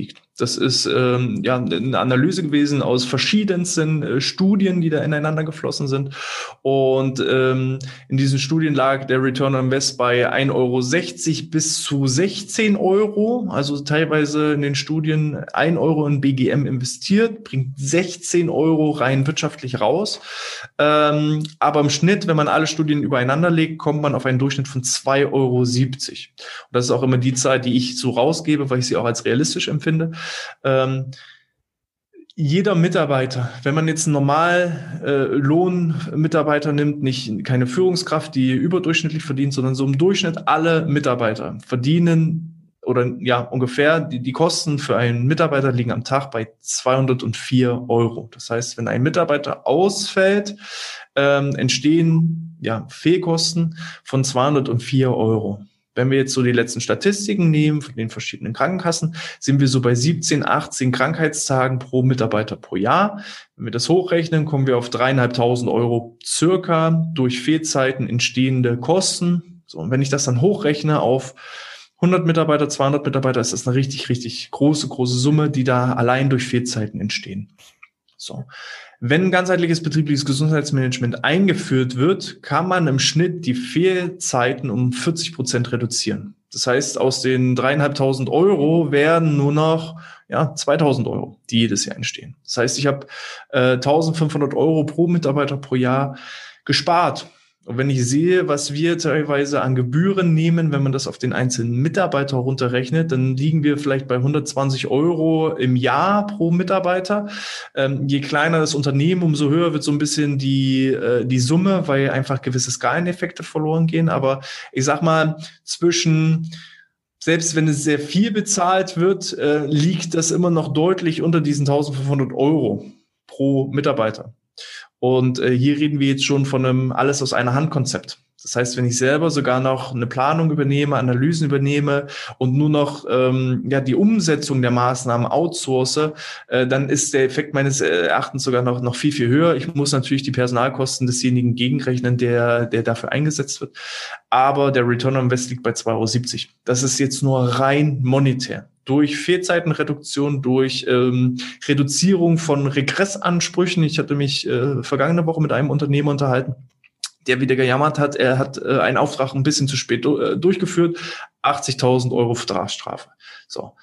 liegt. Das ist ähm, ja eine Analyse gewesen aus verschiedensten äh, Studien, die da ineinander geflossen sind. Und ähm, in diesen Studien lag der Return on Invest bei 1,60 Euro bis zu 16 Euro. Also teilweise in den Studien 1 Euro in BGM investiert, bringt 16 Euro rein wirtschaftlich raus. Ähm, aber im Schnitt, wenn man alle Studien übereinander legt, kommt man auf einen Durchschnitt von 2,70 Euro. Und das ist auch immer die Zahl, die ich so rausgebe, weil ich sie auch als realistisch empfinde. Ähm, jeder Mitarbeiter, wenn man jetzt einen normal äh, Lohnmitarbeiter nimmt, nicht keine Führungskraft, die überdurchschnittlich verdient, sondern so im Durchschnitt alle Mitarbeiter verdienen oder ja ungefähr die, die Kosten für einen Mitarbeiter liegen am Tag bei 204 Euro. Das heißt, wenn ein Mitarbeiter ausfällt, ähm, entstehen ja Fehlkosten von 204 Euro. Wenn wir jetzt so die letzten Statistiken nehmen von den verschiedenen Krankenkassen, sind wir so bei 17, 18 Krankheitstagen pro Mitarbeiter pro Jahr. Wenn wir das hochrechnen, kommen wir auf dreieinhalbtausend Euro circa durch Fehlzeiten entstehende Kosten. So, und wenn ich das dann hochrechne auf 100 Mitarbeiter, 200 Mitarbeiter, ist das eine richtig, richtig große, große Summe, die da allein durch Fehlzeiten entstehen. So. Wenn ganzheitliches betriebliches Gesundheitsmanagement eingeführt wird, kann man im Schnitt die Fehlzeiten um 40 Prozent reduzieren. Das heißt, aus den dreieinhalbtausend Euro werden nur noch ja, 2000 Euro, die jedes Jahr entstehen. Das heißt, ich habe äh, 1500 Euro pro Mitarbeiter pro Jahr gespart. Und wenn ich sehe, was wir teilweise an Gebühren nehmen, wenn man das auf den einzelnen Mitarbeiter runterrechnet, dann liegen wir vielleicht bei 120 Euro im Jahr pro Mitarbeiter. Ähm, je kleiner das Unternehmen, umso höher wird so ein bisschen die, äh, die Summe, weil einfach gewisse Skaleneffekte verloren gehen. Aber ich sag mal, zwischen selbst wenn es sehr viel bezahlt wird, äh, liegt das immer noch deutlich unter diesen 1500 Euro pro Mitarbeiter. Und äh, hier reden wir jetzt schon von einem alles aus einer Hand Konzept. Das heißt, wenn ich selber sogar noch eine Planung übernehme, Analysen übernehme und nur noch ähm, ja die Umsetzung der Maßnahmen outsource, äh, dann ist der Effekt meines Erachtens sogar noch noch viel viel höher. Ich muss natürlich die Personalkosten desjenigen gegenrechnen, der der dafür eingesetzt wird. Aber der Return on Invest liegt bei 2,70 Euro. Das ist jetzt nur rein monetär durch Fehlzeitenreduktion, durch ähm, Reduzierung von Regressansprüchen. Ich hatte mich äh, vergangene Woche mit einem Unternehmer unterhalten, der wieder gejammert hat, er hat äh, einen Auftrag ein bisschen zu spät äh, durchgeführt, 80.000 Euro Vertragsstrafe. So.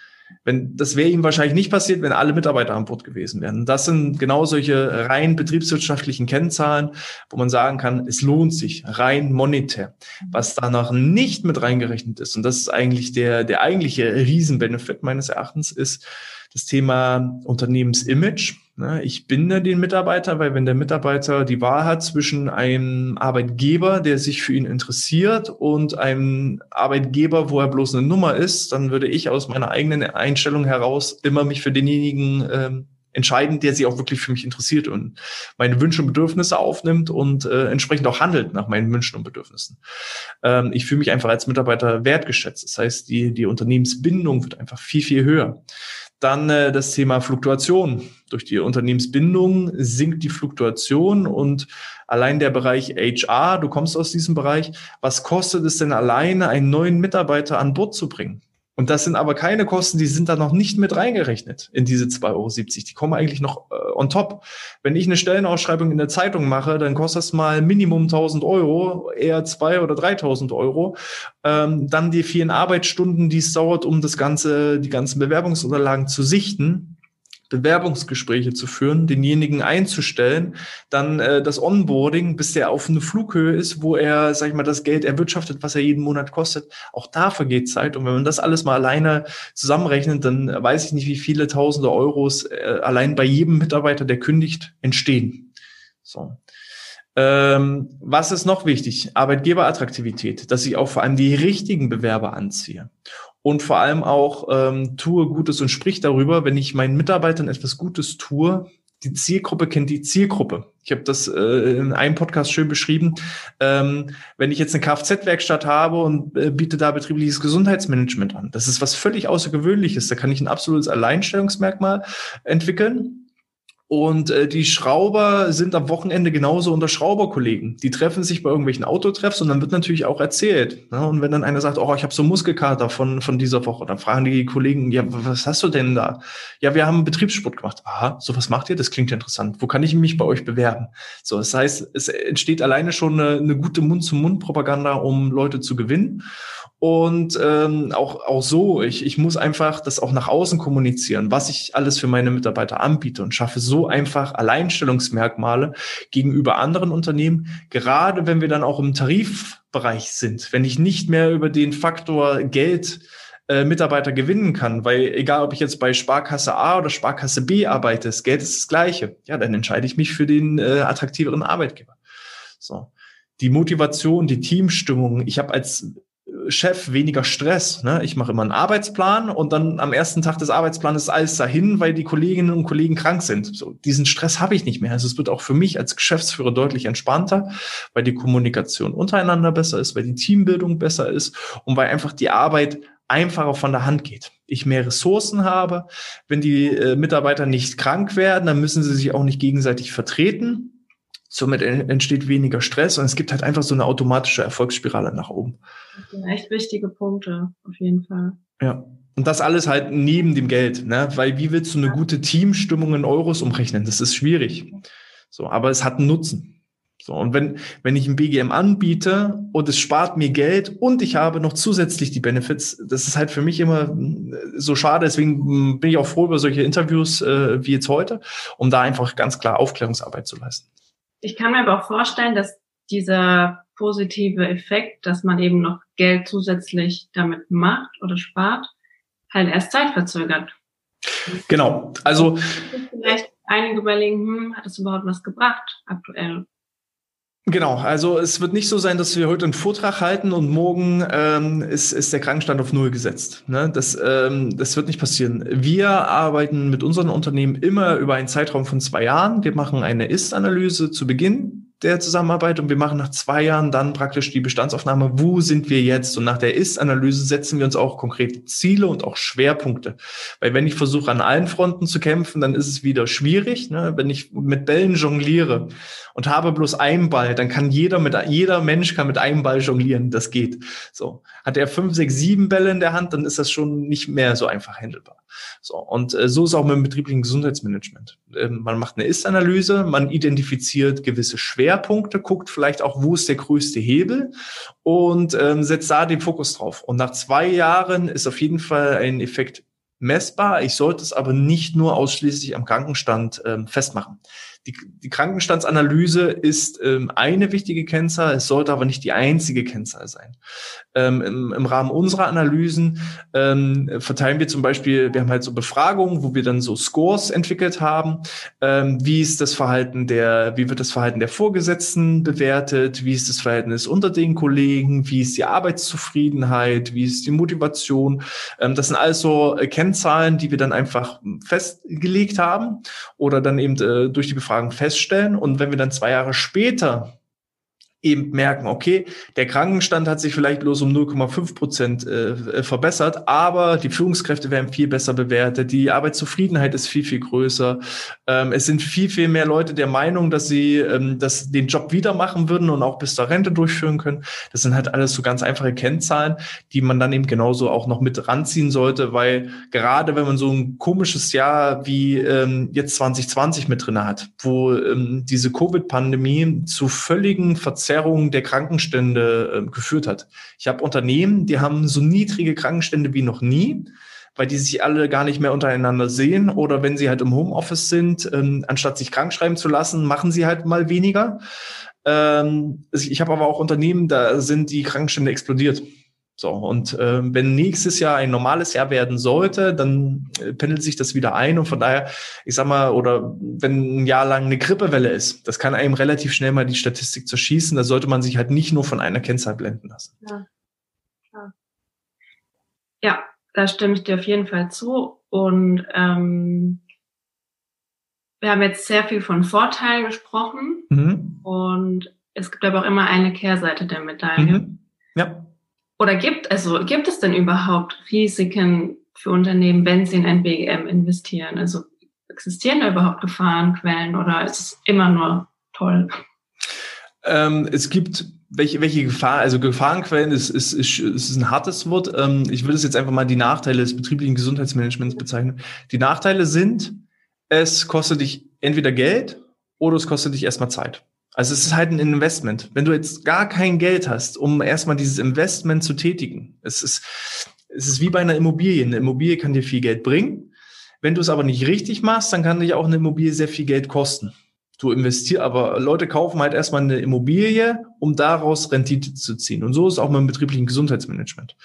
Wenn, das wäre ihm wahrscheinlich nicht passiert, wenn alle Mitarbeiter an Bord gewesen wären. Das sind genau solche rein betriebswirtschaftlichen Kennzahlen, wo man sagen kann, es lohnt sich rein monetär. Was danach nicht mit reingerechnet ist, und das ist eigentlich der, der eigentliche Riesenbenefit meines Erachtens, ist, das Thema Unternehmensimage. Ne? Ich binde den Mitarbeiter, weil wenn der Mitarbeiter die Wahl hat zwischen einem Arbeitgeber, der sich für ihn interessiert, und einem Arbeitgeber, wo er bloß eine Nummer ist, dann würde ich aus meiner eigenen Einstellung heraus immer mich für denjenigen ähm, entscheiden, der sich auch wirklich für mich interessiert und meine Wünsche und Bedürfnisse aufnimmt und äh, entsprechend auch handelt nach meinen Wünschen und Bedürfnissen. Ähm, ich fühle mich einfach als Mitarbeiter wertgeschätzt. Das heißt, die, die Unternehmensbindung wird einfach viel, viel höher. Dann äh, das Thema Fluktuation. Durch die Unternehmensbindung sinkt die Fluktuation und allein der Bereich HR, du kommst aus diesem Bereich, was kostet es denn alleine, einen neuen Mitarbeiter an Bord zu bringen? Und das sind aber keine Kosten, die sind da noch nicht mit reingerechnet in diese 2,70 Euro. Die kommen eigentlich noch äh, on top. Wenn ich eine Stellenausschreibung in der Zeitung mache, dann kostet das mal Minimum 1000 Euro, eher 2 oder 3000 Euro. Ähm, dann die vielen Arbeitsstunden, die es dauert, um das ganze, die ganzen Bewerbungsunterlagen zu sichten Bewerbungsgespräche zu führen, denjenigen einzustellen, dann äh, das Onboarding, bis der auf eine Flughöhe ist, wo er, sag ich mal, das Geld erwirtschaftet, was er jeden Monat kostet. Auch da vergeht Zeit. Und wenn man das alles mal alleine zusammenrechnet, dann weiß ich nicht, wie viele tausende Euros äh, allein bei jedem Mitarbeiter, der kündigt, entstehen. So. Ähm, was ist noch wichtig? Arbeitgeberattraktivität, dass ich auch vor allem die richtigen Bewerber anziehe und vor allem auch ähm, tue Gutes und sprich darüber, wenn ich meinen Mitarbeitern etwas Gutes tue. Die Zielgruppe kennt die Zielgruppe. Ich habe das äh, in einem Podcast schön beschrieben. Ähm, wenn ich jetzt eine Kfz-Werkstatt habe und äh, biete da betriebliches Gesundheitsmanagement an, das ist was völlig Außergewöhnliches. Da kann ich ein absolutes Alleinstellungsmerkmal entwickeln und äh, die Schrauber sind am Wochenende genauso unter Schrauberkollegen. Die treffen sich bei irgendwelchen Autotreffs und dann wird natürlich auch erzählt. Ne? Und wenn dann einer sagt, oh, ich habe so Muskelkater von, von dieser Woche, dann fragen die Kollegen, ja, was hast du denn da? Ja, wir haben Betriebssport gemacht. Aha, so was macht ihr? Das klingt interessant. Wo kann ich mich bei euch bewerben? So, das heißt, es entsteht alleine schon eine, eine gute Mund-zu-Mund-Propaganda, um Leute zu gewinnen. Und ähm, auch, auch so, ich, ich muss einfach das auch nach außen kommunizieren, was ich alles für meine Mitarbeiter anbiete und schaffe so einfach Alleinstellungsmerkmale gegenüber anderen Unternehmen, gerade wenn wir dann auch im Tarifbereich sind, wenn ich nicht mehr über den Faktor Geld äh, Mitarbeiter gewinnen kann, weil egal ob ich jetzt bei Sparkasse A oder Sparkasse B arbeite, das Geld ist das gleiche. Ja, dann entscheide ich mich für den äh, attraktiveren Arbeitgeber. So die Motivation, die Teamstimmung. Ich habe als Chef weniger Stress. Ne? Ich mache immer einen Arbeitsplan und dann am ersten Tag des Arbeitsplanes ist alles dahin, weil die Kolleginnen und Kollegen krank sind. So, diesen Stress habe ich nicht mehr. Also es wird auch für mich als Geschäftsführer deutlich entspannter, weil die Kommunikation untereinander besser ist, weil die Teambildung besser ist und weil einfach die Arbeit einfacher von der Hand geht. Ich mehr Ressourcen habe. Wenn die äh, Mitarbeiter nicht krank werden, dann müssen sie sich auch nicht gegenseitig vertreten. Somit entsteht weniger Stress und es gibt halt einfach so eine automatische Erfolgsspirale nach oben. Das sind echt wichtige Punkte, auf jeden Fall. Ja. Und das alles halt neben dem Geld, ne? Weil wie willst du eine gute Teamstimmung in Euros umrechnen? Das ist schwierig. So, aber es hat einen Nutzen. So, und wenn, wenn ich ein BGM anbiete und es spart mir Geld und ich habe noch zusätzlich die Benefits, das ist halt für mich immer äh, so schade. Deswegen hm, bin ich auch froh über solche Interviews äh, wie jetzt heute, um da einfach ganz klar Aufklärungsarbeit zu leisten. Ich kann mir aber auch vorstellen, dass dieser positive Effekt, dass man eben noch Geld zusätzlich damit macht oder spart, halt erst zeitverzögert. Genau. Also vielleicht einige überlegen, hm, hat es überhaupt was gebracht aktuell? Genau, also es wird nicht so sein, dass wir heute einen Vortrag halten und morgen ähm, ist, ist der Krankenstand auf Null gesetzt. Ne? Das, ähm, das wird nicht passieren. Wir arbeiten mit unseren Unternehmen immer über einen Zeitraum von zwei Jahren. Wir machen eine Ist-Analyse zu Beginn der Zusammenarbeit und wir machen nach zwei Jahren dann praktisch die Bestandsaufnahme, wo sind wir jetzt? Und nach der Ist-Analyse setzen wir uns auch konkrete Ziele und auch Schwerpunkte. Weil wenn ich versuche, an allen Fronten zu kämpfen, dann ist es wieder schwierig. Ne? Wenn ich mit Bällen jongliere und habe bloß einen Ball, dann kann jeder mit jeder Mensch kann mit einem Ball jonglieren. Das geht. So hat er fünf, sechs, sieben Bälle in der Hand, dann ist das schon nicht mehr so einfach handelbar. So und äh, so ist auch mit dem betrieblichen Gesundheitsmanagement. Ähm, man macht eine Ist-Analyse, man identifiziert gewisse Schwerpunkte, guckt vielleicht auch, wo ist der größte Hebel und ähm, setzt da den Fokus drauf. Und nach zwei Jahren ist auf jeden Fall ein Effekt messbar. Ich sollte es aber nicht nur ausschließlich am Krankenstand ähm, festmachen. Die, die Krankenstandsanalyse ist ähm, eine wichtige Kennzahl, es sollte aber nicht die einzige Kennzahl sein. Ähm, im, Im Rahmen unserer Analysen ähm, verteilen wir zum Beispiel, wir haben halt so Befragungen, wo wir dann so Scores entwickelt haben. Ähm, wie ist das Verhalten der, wie wird das Verhalten der Vorgesetzten bewertet? Wie ist das Verhältnis unter den Kollegen? Wie ist die Arbeitszufriedenheit? Wie ist die Motivation? Ähm, das sind alles so äh, Kennzahlen, die wir dann einfach festgelegt haben oder dann eben äh, durch die Befragung Fragen feststellen. Und wenn wir dann zwei Jahre später eben merken, okay, der Krankenstand hat sich vielleicht bloß um 0,5 Prozent äh, verbessert, aber die Führungskräfte werden viel besser bewertet, die Arbeitszufriedenheit ist viel, viel größer. Ähm, es sind viel, viel mehr Leute der Meinung, dass sie ähm, dass den Job wieder machen würden und auch bis zur Rente durchführen können. Das sind halt alles so ganz einfache Kennzahlen, die man dann eben genauso auch noch mit ranziehen sollte, weil gerade wenn man so ein komisches Jahr wie ähm, jetzt 2020 mit drin hat, wo ähm, diese Covid-Pandemie zu völligen Verzerrungen Verzerrung der Krankenstände äh, geführt hat. Ich habe Unternehmen, die haben so niedrige Krankenstände wie noch nie, weil die sich alle gar nicht mehr untereinander sehen oder wenn sie halt im Homeoffice sind, ähm, anstatt sich krank schreiben zu lassen, machen sie halt mal weniger. Ähm, ich habe aber auch Unternehmen, da sind die Krankenstände explodiert. So, und äh, wenn nächstes Jahr ein normales Jahr werden sollte, dann äh, pendelt sich das wieder ein. Und von daher, ich sag mal, oder wenn ein Jahr lang eine Grippewelle ist, das kann einem relativ schnell mal die Statistik zerschießen. Da sollte man sich halt nicht nur von einer Kennzahl blenden lassen. Ja, klar. ja da stimme ich dir auf jeden Fall zu. Und ähm, wir haben jetzt sehr viel von Vorteilen gesprochen. Mhm. Und es gibt aber auch immer eine Kehrseite der Medaille. Mhm. Ja. Oder gibt, also gibt es denn überhaupt Risiken für Unternehmen, wenn sie in ein BGM investieren? Also existieren da überhaupt Gefahrenquellen oder ist es immer nur toll? Ähm, es gibt welche, welche Gefahr, also Gefahrenquellen ist, ist, ist, ist ein hartes Wort. Ähm, ich würde es jetzt einfach mal die Nachteile des betrieblichen Gesundheitsmanagements bezeichnen. Die Nachteile sind, es kostet dich entweder Geld oder es kostet dich erstmal Zeit. Also es ist halt ein Investment. Wenn du jetzt gar kein Geld hast, um erstmal dieses Investment zu tätigen, es ist, es ist wie bei einer Immobilie. Eine Immobilie kann dir viel Geld bringen. Wenn du es aber nicht richtig machst, dann kann dich auch eine Immobilie sehr viel Geld kosten. Du investierst, aber Leute kaufen halt erstmal eine Immobilie, um daraus Rendite zu ziehen. Und so ist es auch mit dem betrieblichen Gesundheitsmanagement.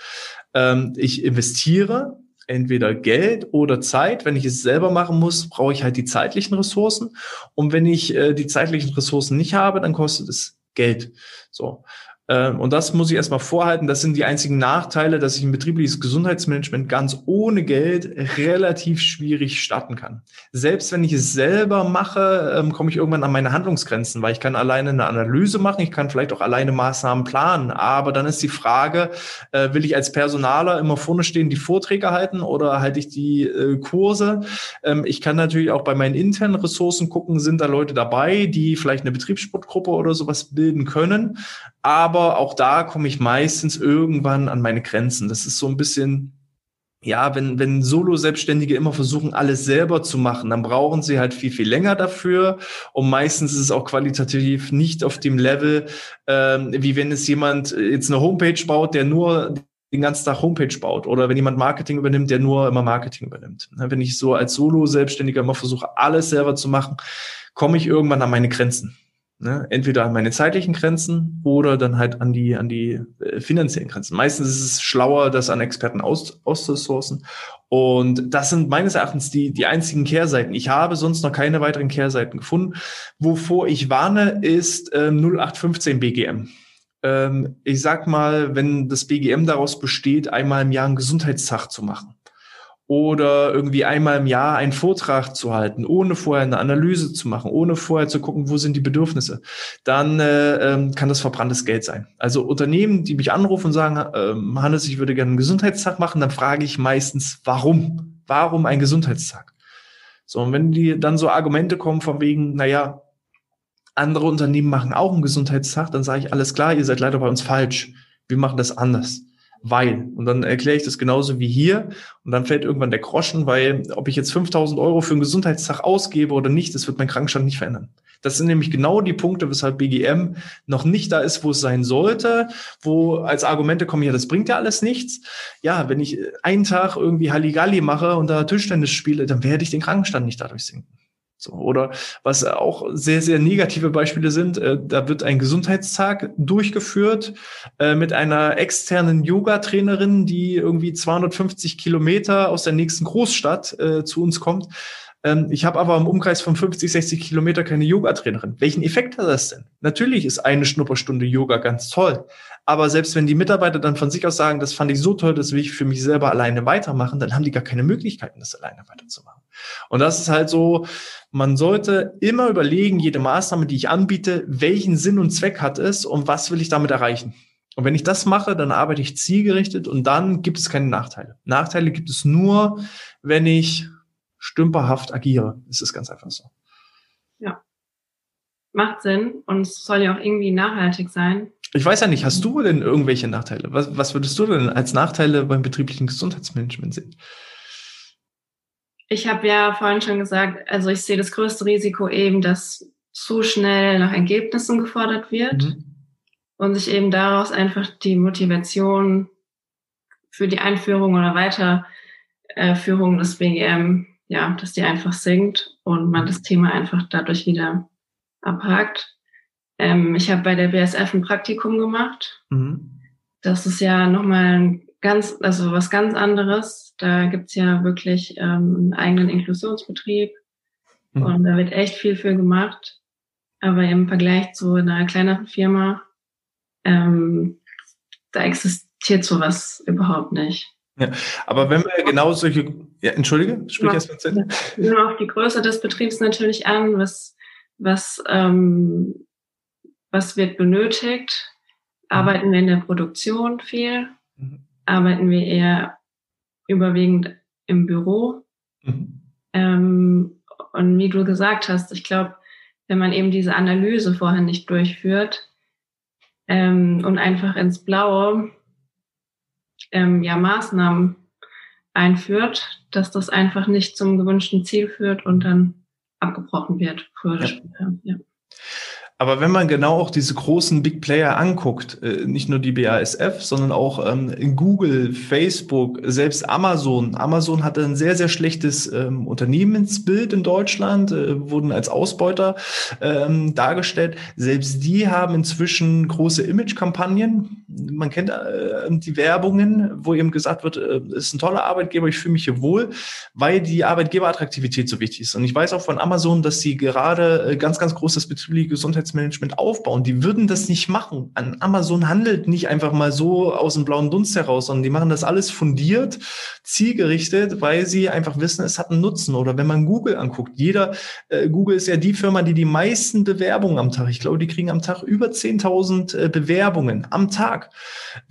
Ähm, ich investiere entweder Geld oder Zeit. Wenn ich es selber machen muss, brauche ich halt die zeitlichen Ressourcen. Und wenn ich äh, die zeitlichen Ressourcen nicht habe, dann kostet es Geld. So. Ähm, und das muss ich erstmal vorhalten. Das sind die einzigen Nachteile, dass ich ein betriebliches Gesundheitsmanagement ganz ohne Geld relativ schwierig starten kann. Selbst wenn ich es selber mache, ähm, komme ich irgendwann an meine Handlungsgrenzen, weil ich kann alleine eine Analyse machen, ich kann vielleicht auch alleine Maßnahmen planen. Aber dann ist die Frage, äh, will ich als Personaler immer vorne stehen, die Vorträge halten oder halte ich die äh, Kurse? Ähm, ich kann natürlich auch bei meinen internen Ressourcen gucken, sind da Leute dabei, die vielleicht eine Betriebssportgruppe oder sowas bilden können. Aber auch da komme ich meistens irgendwann an meine Grenzen. Das ist so ein bisschen ja, wenn, wenn Solo-Selbstständige immer versuchen, alles selber zu machen, dann brauchen sie halt viel, viel länger dafür. Und meistens ist es auch qualitativ nicht auf dem Level, ähm, wie wenn es jemand jetzt eine Homepage baut, der nur den ganzen Tag Homepage baut oder wenn jemand Marketing übernimmt, der nur immer Marketing übernimmt. Ne, wenn ich so als Solo-Selbstständiger immer versuche, alles selber zu machen, komme ich irgendwann an meine Grenzen. Ne? Entweder an meine zeitlichen Grenzen oder dann halt an die, an die äh, finanziellen Grenzen. Meistens ist es schlauer, das an Experten aus, auszusourcen. Und das sind meines Erachtens die, die einzigen Kehrseiten. Ich habe sonst noch keine weiteren Kehrseiten gefunden. Wovor ich warne, ist ähm, 0815 BGM. Ähm, ich sag mal, wenn das BGM daraus besteht, einmal im Jahr einen Gesundheitstag zu machen oder irgendwie einmal im Jahr einen Vortrag zu halten, ohne vorher eine Analyse zu machen, ohne vorher zu gucken, wo sind die Bedürfnisse, dann äh, ähm, kann das verbranntes Geld sein. Also Unternehmen, die mich anrufen und sagen, äh, Hannes, ich würde gerne einen Gesundheitstag machen, dann frage ich meistens, warum? Warum ein Gesundheitstag? So, und wenn die dann so Argumente kommen von wegen, naja, andere Unternehmen machen auch einen Gesundheitstag, dann sage ich, alles klar, ihr seid leider bei uns falsch. Wir machen das anders weil. Und dann erkläre ich das genauso wie hier. Und dann fällt irgendwann der Groschen, weil ob ich jetzt 5000 Euro für einen Gesundheitstag ausgebe oder nicht, das wird mein Krankenstand nicht verändern. Das sind nämlich genau die Punkte, weshalb BGM noch nicht da ist, wo es sein sollte, wo als Argumente kommen, ja, das bringt ja alles nichts. Ja, wenn ich einen Tag irgendwie Halligalli mache und da Tischtennis spiele, dann werde ich den Krankenstand nicht dadurch sinken. So, oder was auch sehr, sehr negative Beispiele sind, äh, da wird ein Gesundheitstag durchgeführt äh, mit einer externen Yoga-Trainerin, die irgendwie 250 Kilometer aus der nächsten Großstadt äh, zu uns kommt. Ähm, ich habe aber im Umkreis von 50, 60 Kilometer keine Yoga-Trainerin. Welchen Effekt hat das denn? Natürlich ist eine Schnupperstunde Yoga ganz toll, aber selbst wenn die Mitarbeiter dann von sich aus sagen, das fand ich so toll, das will ich für mich selber alleine weitermachen, dann haben die gar keine Möglichkeiten, das alleine weiterzumachen. Und das ist halt so, man sollte immer überlegen, jede Maßnahme, die ich anbiete, welchen Sinn und Zweck hat es und was will ich damit erreichen. Und wenn ich das mache, dann arbeite ich zielgerichtet und dann gibt es keine Nachteile. Nachteile gibt es nur, wenn ich stümperhaft agiere. Es ist ganz einfach so. Ja. Macht Sinn und es soll ja auch irgendwie nachhaltig sein. Ich weiß ja nicht, hast du denn irgendwelche Nachteile? Was, was würdest du denn als Nachteile beim betrieblichen Gesundheitsmanagement sehen? Ich habe ja vorhin schon gesagt, also ich sehe das größte Risiko eben, dass zu schnell nach Ergebnissen gefordert wird mhm. und sich eben daraus einfach die Motivation für die Einführung oder Weiterführung des BGM, ja, dass die einfach sinkt und man das Thema einfach dadurch wieder abhakt. Ähm, ich habe bei der BSF ein Praktikum gemacht. Mhm. Das ist ja nochmal ein ganz, also was ganz anderes. Da gibt's ja wirklich ähm, einen eigenen Inklusionsbetrieb mhm. und da wird echt viel für gemacht. Aber im Vergleich zu einer kleineren Firma, ähm, da existiert sowas überhaupt nicht. Ja, aber wenn wir genau solche, ja, entschuldige, sprich erst mal zu Nur auf die Größe des Betriebs natürlich an, was, was, ähm, was wird benötigt? Mhm. Arbeiten wir in der Produktion viel? Mhm arbeiten wir eher überwiegend im Büro. Mhm. Ähm, und wie du gesagt hast, ich glaube, wenn man eben diese Analyse vorher nicht durchführt ähm, und einfach ins Blaue ähm, ja Maßnahmen einführt, dass das einfach nicht zum gewünschten Ziel führt und dann abgebrochen wird, früher oder ja. später. Ja. Aber wenn man genau auch diese großen Big Player anguckt, äh, nicht nur die BASF, sondern auch ähm, Google, Facebook, selbst Amazon. Amazon hatte ein sehr, sehr schlechtes ähm, Unternehmensbild in Deutschland, äh, wurden als Ausbeuter ähm, dargestellt. Selbst die haben inzwischen große Image-Kampagnen. Man kennt äh, die Werbungen, wo eben gesagt wird, ist ein toller Arbeitgeber, ich fühle mich hier wohl, weil die Arbeitgeberattraktivität so wichtig ist. Und ich weiß auch von Amazon, dass sie gerade ganz, ganz großes betriebliche Gesundheits Qualitätsmanagement aufbauen. Die würden das nicht machen. An Amazon handelt nicht einfach mal so aus dem blauen Dunst heraus, sondern die machen das alles fundiert, zielgerichtet, weil sie einfach wissen, es hat einen Nutzen. Oder wenn man Google anguckt, jeder, äh, Google ist ja die Firma, die die meisten Bewerbungen am Tag, ich glaube, die kriegen am Tag über 10.000 äh, Bewerbungen am Tag,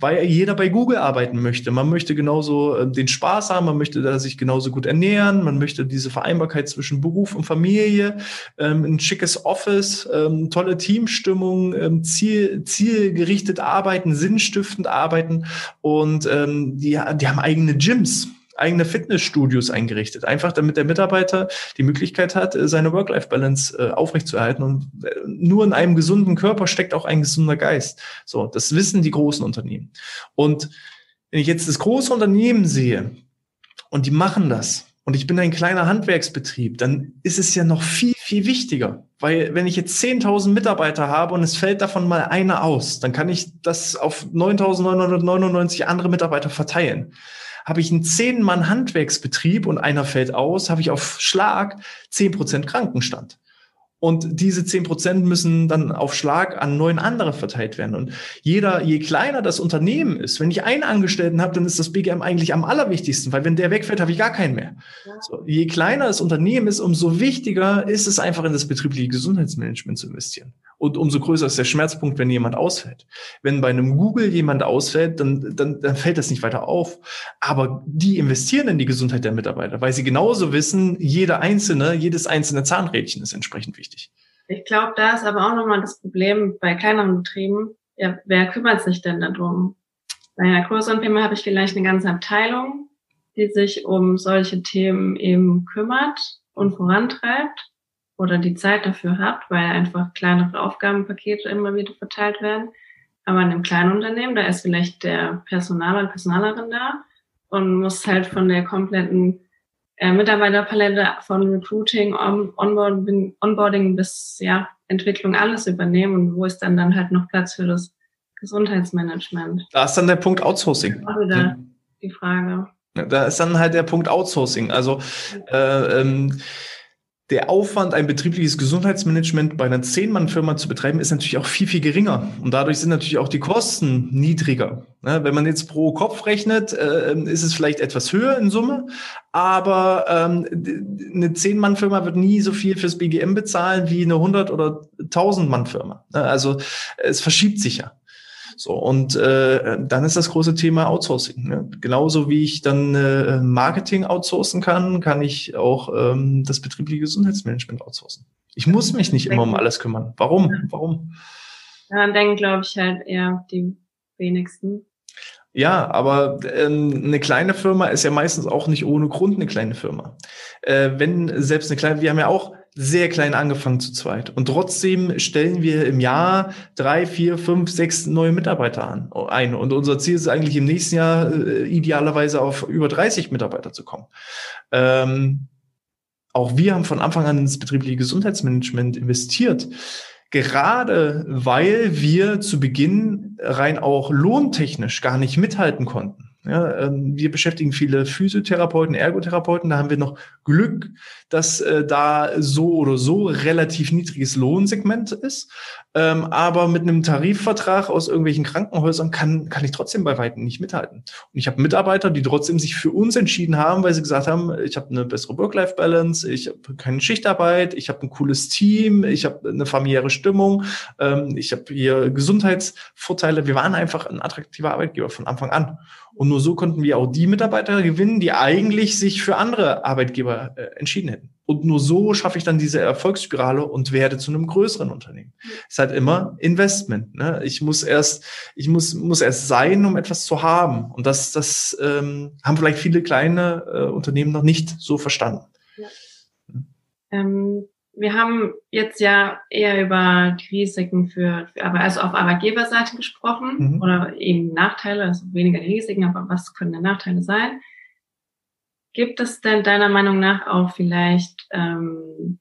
weil jeder bei Google arbeiten möchte. Man möchte genauso äh, den Spaß haben, man möchte da sich genauso gut ernähren, man möchte diese Vereinbarkeit zwischen Beruf und Familie, ähm, ein schickes Office, ähm, tolle tolle Teamstimmung, ähm, ziel, zielgerichtet arbeiten, sinnstiftend arbeiten und ähm, die, die haben eigene Gyms. eigene Fitnessstudios eingerichtet. Einfach damit der Mitarbeiter die Möglichkeit hat, äh, seine Work-Life-Balance äh, aufrechtzuerhalten. Und äh, nur in einem gesunden Körper steckt auch ein gesunder Geist. So, das wissen die großen Unternehmen. Und wenn ich jetzt das große Unternehmen sehe und die machen das, und ich bin ein kleiner Handwerksbetrieb, dann ist es ja noch viel, viel wichtiger. Weil wenn ich jetzt 10.000 Mitarbeiter habe und es fällt davon mal einer aus, dann kann ich das auf 9.999 andere Mitarbeiter verteilen. Habe ich einen 10-Mann-Handwerksbetrieb und einer fällt aus, habe ich auf Schlag 10% Krankenstand. Und diese zehn Prozent müssen dann auf Schlag an neun andere verteilt werden. Und jeder, je kleiner das Unternehmen ist, wenn ich einen Angestellten habe, dann ist das BGM eigentlich am allerwichtigsten, weil wenn der wegfällt, habe ich gar keinen mehr. Ja. So, je kleiner das Unternehmen ist, umso wichtiger ist es einfach in das betriebliche Gesundheitsmanagement zu investieren. Und umso größer ist der Schmerzpunkt, wenn jemand ausfällt. Wenn bei einem Google jemand ausfällt, dann, dann, dann fällt das nicht weiter auf. Aber die investieren in die Gesundheit der Mitarbeiter, weil sie genauso wissen, jeder einzelne, jedes einzelne Zahnrädchen ist entsprechend wichtig. Ich glaube, da ist aber auch nochmal das Problem bei kleineren Betrieben. Ja, wer kümmert sich denn darum? Bei einer größeren Firma habe ich vielleicht eine ganze Abteilung, die sich um solche Themen eben kümmert und vorantreibt oder die Zeit dafür habt, weil einfach kleinere Aufgabenpakete immer wieder verteilt werden. Aber in einem kleinen Unternehmen, da ist vielleicht der Personaler, Personalerin da und muss halt von der kompletten äh, Mitarbeiterpalette von Recruiting, on Onboarding, Onboarding bis ja, Entwicklung alles übernehmen und wo ist dann dann halt noch Platz für das Gesundheitsmanagement? Da ist dann der Punkt Outsourcing. Auch wieder ja. die Frage. Da ist dann halt der Punkt Outsourcing. Also äh, ähm, der Aufwand, ein betriebliches Gesundheitsmanagement bei einer Zehn-Mann-Firma zu betreiben, ist natürlich auch viel, viel geringer. Und dadurch sind natürlich auch die Kosten niedriger. wenn man jetzt pro Kopf rechnet, äh, ist es vielleicht etwas höher in Summe. Aber ähm, eine Zehn-Mann-Firma wird nie so viel fürs BGM bezahlen wie eine 100- oder 1000-Mann-Firma. Also es verschiebt sich ja. So, und äh, dann ist das große Thema Outsourcing. Ne? Genauso wie ich dann äh, Marketing outsourcen kann, kann ich auch ähm, das betriebliche Gesundheitsmanagement outsourcen. Ich muss mich nicht immer um alles kümmern. Warum? Warum? Daran denken, glaube ich, halt eher die wenigsten. Ja, aber ähm, eine kleine Firma ist ja meistens auch nicht ohne Grund eine kleine Firma. Äh, wenn selbst eine kleine, wir haben ja auch sehr klein angefangen zu zweit. Und trotzdem stellen wir im Jahr drei, vier, fünf, sechs neue Mitarbeiter an, ein. Und unser Ziel ist eigentlich im nächsten Jahr äh, idealerweise auf über 30 Mitarbeiter zu kommen. Ähm, auch wir haben von Anfang an ins betriebliche Gesundheitsmanagement investiert. Gerade weil wir zu Beginn rein auch lohntechnisch gar nicht mithalten konnten. Ja, ähm, wir beschäftigen viele Physiotherapeuten, Ergotherapeuten. Da haben wir noch Glück, dass äh, da so oder so relativ niedriges Lohnsegment ist. Ähm, aber mit einem Tarifvertrag aus irgendwelchen Krankenhäusern kann, kann ich trotzdem bei weitem nicht mithalten. Und ich habe Mitarbeiter, die trotzdem sich für uns entschieden haben, weil sie gesagt haben, ich habe eine bessere Work-Life-Balance, ich habe keine Schichtarbeit, ich habe ein cooles Team, ich habe eine familiäre Stimmung, ähm, ich habe hier Gesundheitsvorteile. Wir waren einfach ein attraktiver Arbeitgeber von Anfang an. Und nur so konnten wir auch die Mitarbeiter gewinnen, die eigentlich sich für andere Arbeitgeber äh, entschieden hätten. Und nur so schaffe ich dann diese Erfolgsspirale und werde zu einem größeren Unternehmen. Es ist halt immer Investment. Ne? Ich muss erst, ich muss, muss erst sein, um etwas zu haben. Und das, das ähm, haben vielleicht viele kleine äh, Unternehmen noch nicht so verstanden. Ja. Ähm, wir haben jetzt ja eher über die Risiken für, für aber also auf Arbeitgeberseite gesprochen mhm. oder eben Nachteile, also weniger die Risiken, aber was können denn Nachteile sein? Gibt es denn deiner Meinung nach auch vielleicht, ähm,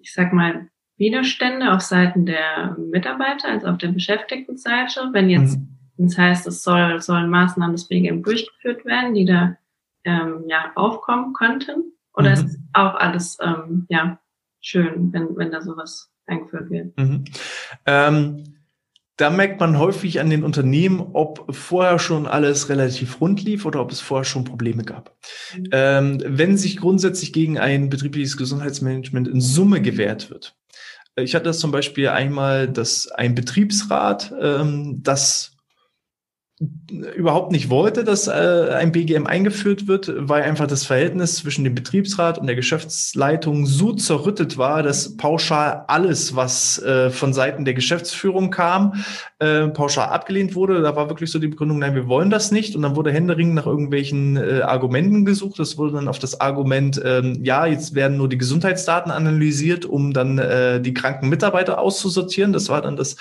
ich sag mal, Widerstände auf Seiten der Mitarbeiter, also auf der Beschäftigtenseite, wenn jetzt mhm. das heißt, es soll, sollen Maßnahmen des BGM durchgeführt werden, die da ähm, ja aufkommen könnten? Oder mhm. ist auch alles ähm, ja schön, wenn, wenn da sowas eingeführt wird. Mhm. Ähm, da merkt man häufig an den Unternehmen, ob vorher schon alles relativ rund lief oder ob es vorher schon Probleme gab. Mhm. Ähm, wenn sich grundsätzlich gegen ein betriebliches Gesundheitsmanagement in Summe gewährt wird. Ich hatte das zum Beispiel einmal, dass ein Betriebsrat ähm, das überhaupt nicht wollte, dass äh, ein BGM eingeführt wird, weil einfach das Verhältnis zwischen dem Betriebsrat und der Geschäftsleitung so zerrüttet war, dass pauschal alles, was äh, von Seiten der Geschäftsführung kam, äh, pauschal abgelehnt wurde. Da war wirklich so die Begründung, nein, wir wollen das nicht. Und dann wurde händeringend nach irgendwelchen äh, Argumenten gesucht. Das wurde dann auf das Argument, ähm, ja, jetzt werden nur die Gesundheitsdaten analysiert, um dann äh, die kranken Mitarbeiter auszusortieren. Das war dann das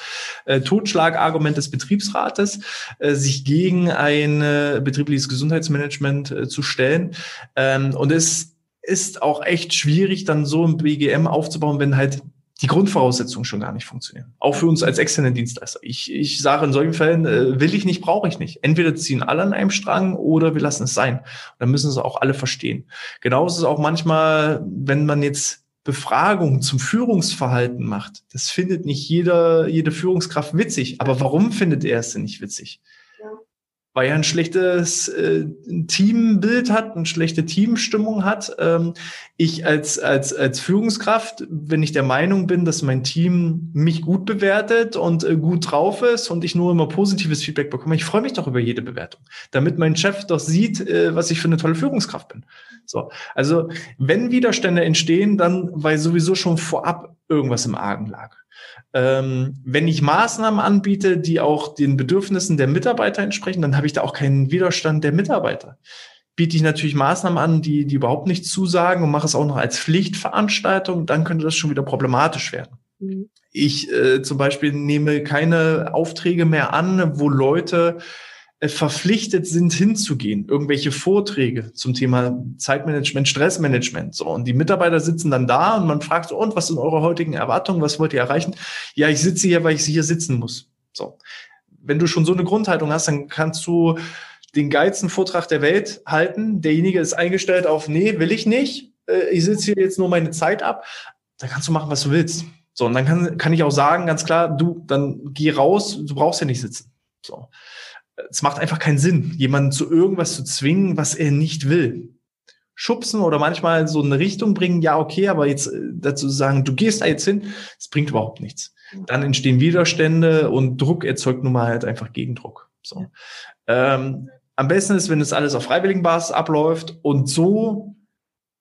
äh, Totschlagargument des Betriebsrates, äh, sich gegen ein äh, betriebliches Gesundheitsmanagement äh, zu stellen. Ähm, und es ist auch echt schwierig, dann so ein BGM aufzubauen, wenn halt die Grundvoraussetzungen schon gar nicht funktionieren. Auch für uns als externe Dienstleister. Ich, ich sage in solchen Fällen, äh, will ich nicht, brauche ich nicht. Entweder ziehen alle an einem Strang oder wir lassen es sein. Und dann müssen es auch alle verstehen. Genauso ist es auch manchmal, wenn man jetzt Befragungen zum Führungsverhalten macht. Das findet nicht jeder, jede Führungskraft witzig. Aber warum findet er es denn nicht witzig? Weil er ein schlechtes äh, Teambild hat, eine schlechte Teamstimmung hat. Ähm, ich als, als, als Führungskraft, wenn ich der Meinung bin, dass mein Team mich gut bewertet und äh, gut drauf ist und ich nur immer positives Feedback bekomme, ich freue mich doch über jede Bewertung, damit mein Chef doch sieht, äh, was ich für eine tolle Führungskraft bin. So, also wenn Widerstände entstehen, dann weil sowieso schon vorab irgendwas im Argen lag. Ähm, wenn ich Maßnahmen anbiete, die auch den Bedürfnissen der Mitarbeiter entsprechen, dann habe ich da auch keinen Widerstand der Mitarbeiter. Biete ich natürlich Maßnahmen an, die, die überhaupt nicht zusagen und mache es auch noch als Pflichtveranstaltung, dann könnte das schon wieder problematisch werden. Mhm. Ich äh, zum Beispiel nehme keine Aufträge mehr an, wo Leute verpflichtet sind, hinzugehen. Irgendwelche Vorträge zum Thema Zeitmanagement, Stressmanagement. So. Und die Mitarbeiter sitzen dann da und man fragt so, und was sind eure heutigen Erwartungen? Was wollt ihr erreichen? Ja, ich sitze hier, weil ich hier sitzen muss. So. Wenn du schon so eine Grundhaltung hast, dann kannst du den geilsten Vortrag der Welt halten. Derjenige ist eingestellt auf, nee, will ich nicht. Äh, ich sitze hier jetzt nur meine Zeit ab. Dann kannst du machen, was du willst. So, und dann kann, kann ich auch sagen, ganz klar, du, dann geh raus, du brauchst ja nicht sitzen. So es macht einfach keinen Sinn, jemanden zu irgendwas zu zwingen, was er nicht will. Schubsen oder manchmal so eine Richtung bringen, ja, okay, aber jetzt äh, dazu sagen, du gehst da jetzt hin, das bringt überhaupt nichts. Dann entstehen Widerstände und Druck erzeugt nun mal halt einfach Gegendruck. So. Ähm, am besten ist, wenn es alles auf freiwilligen Basis abläuft und so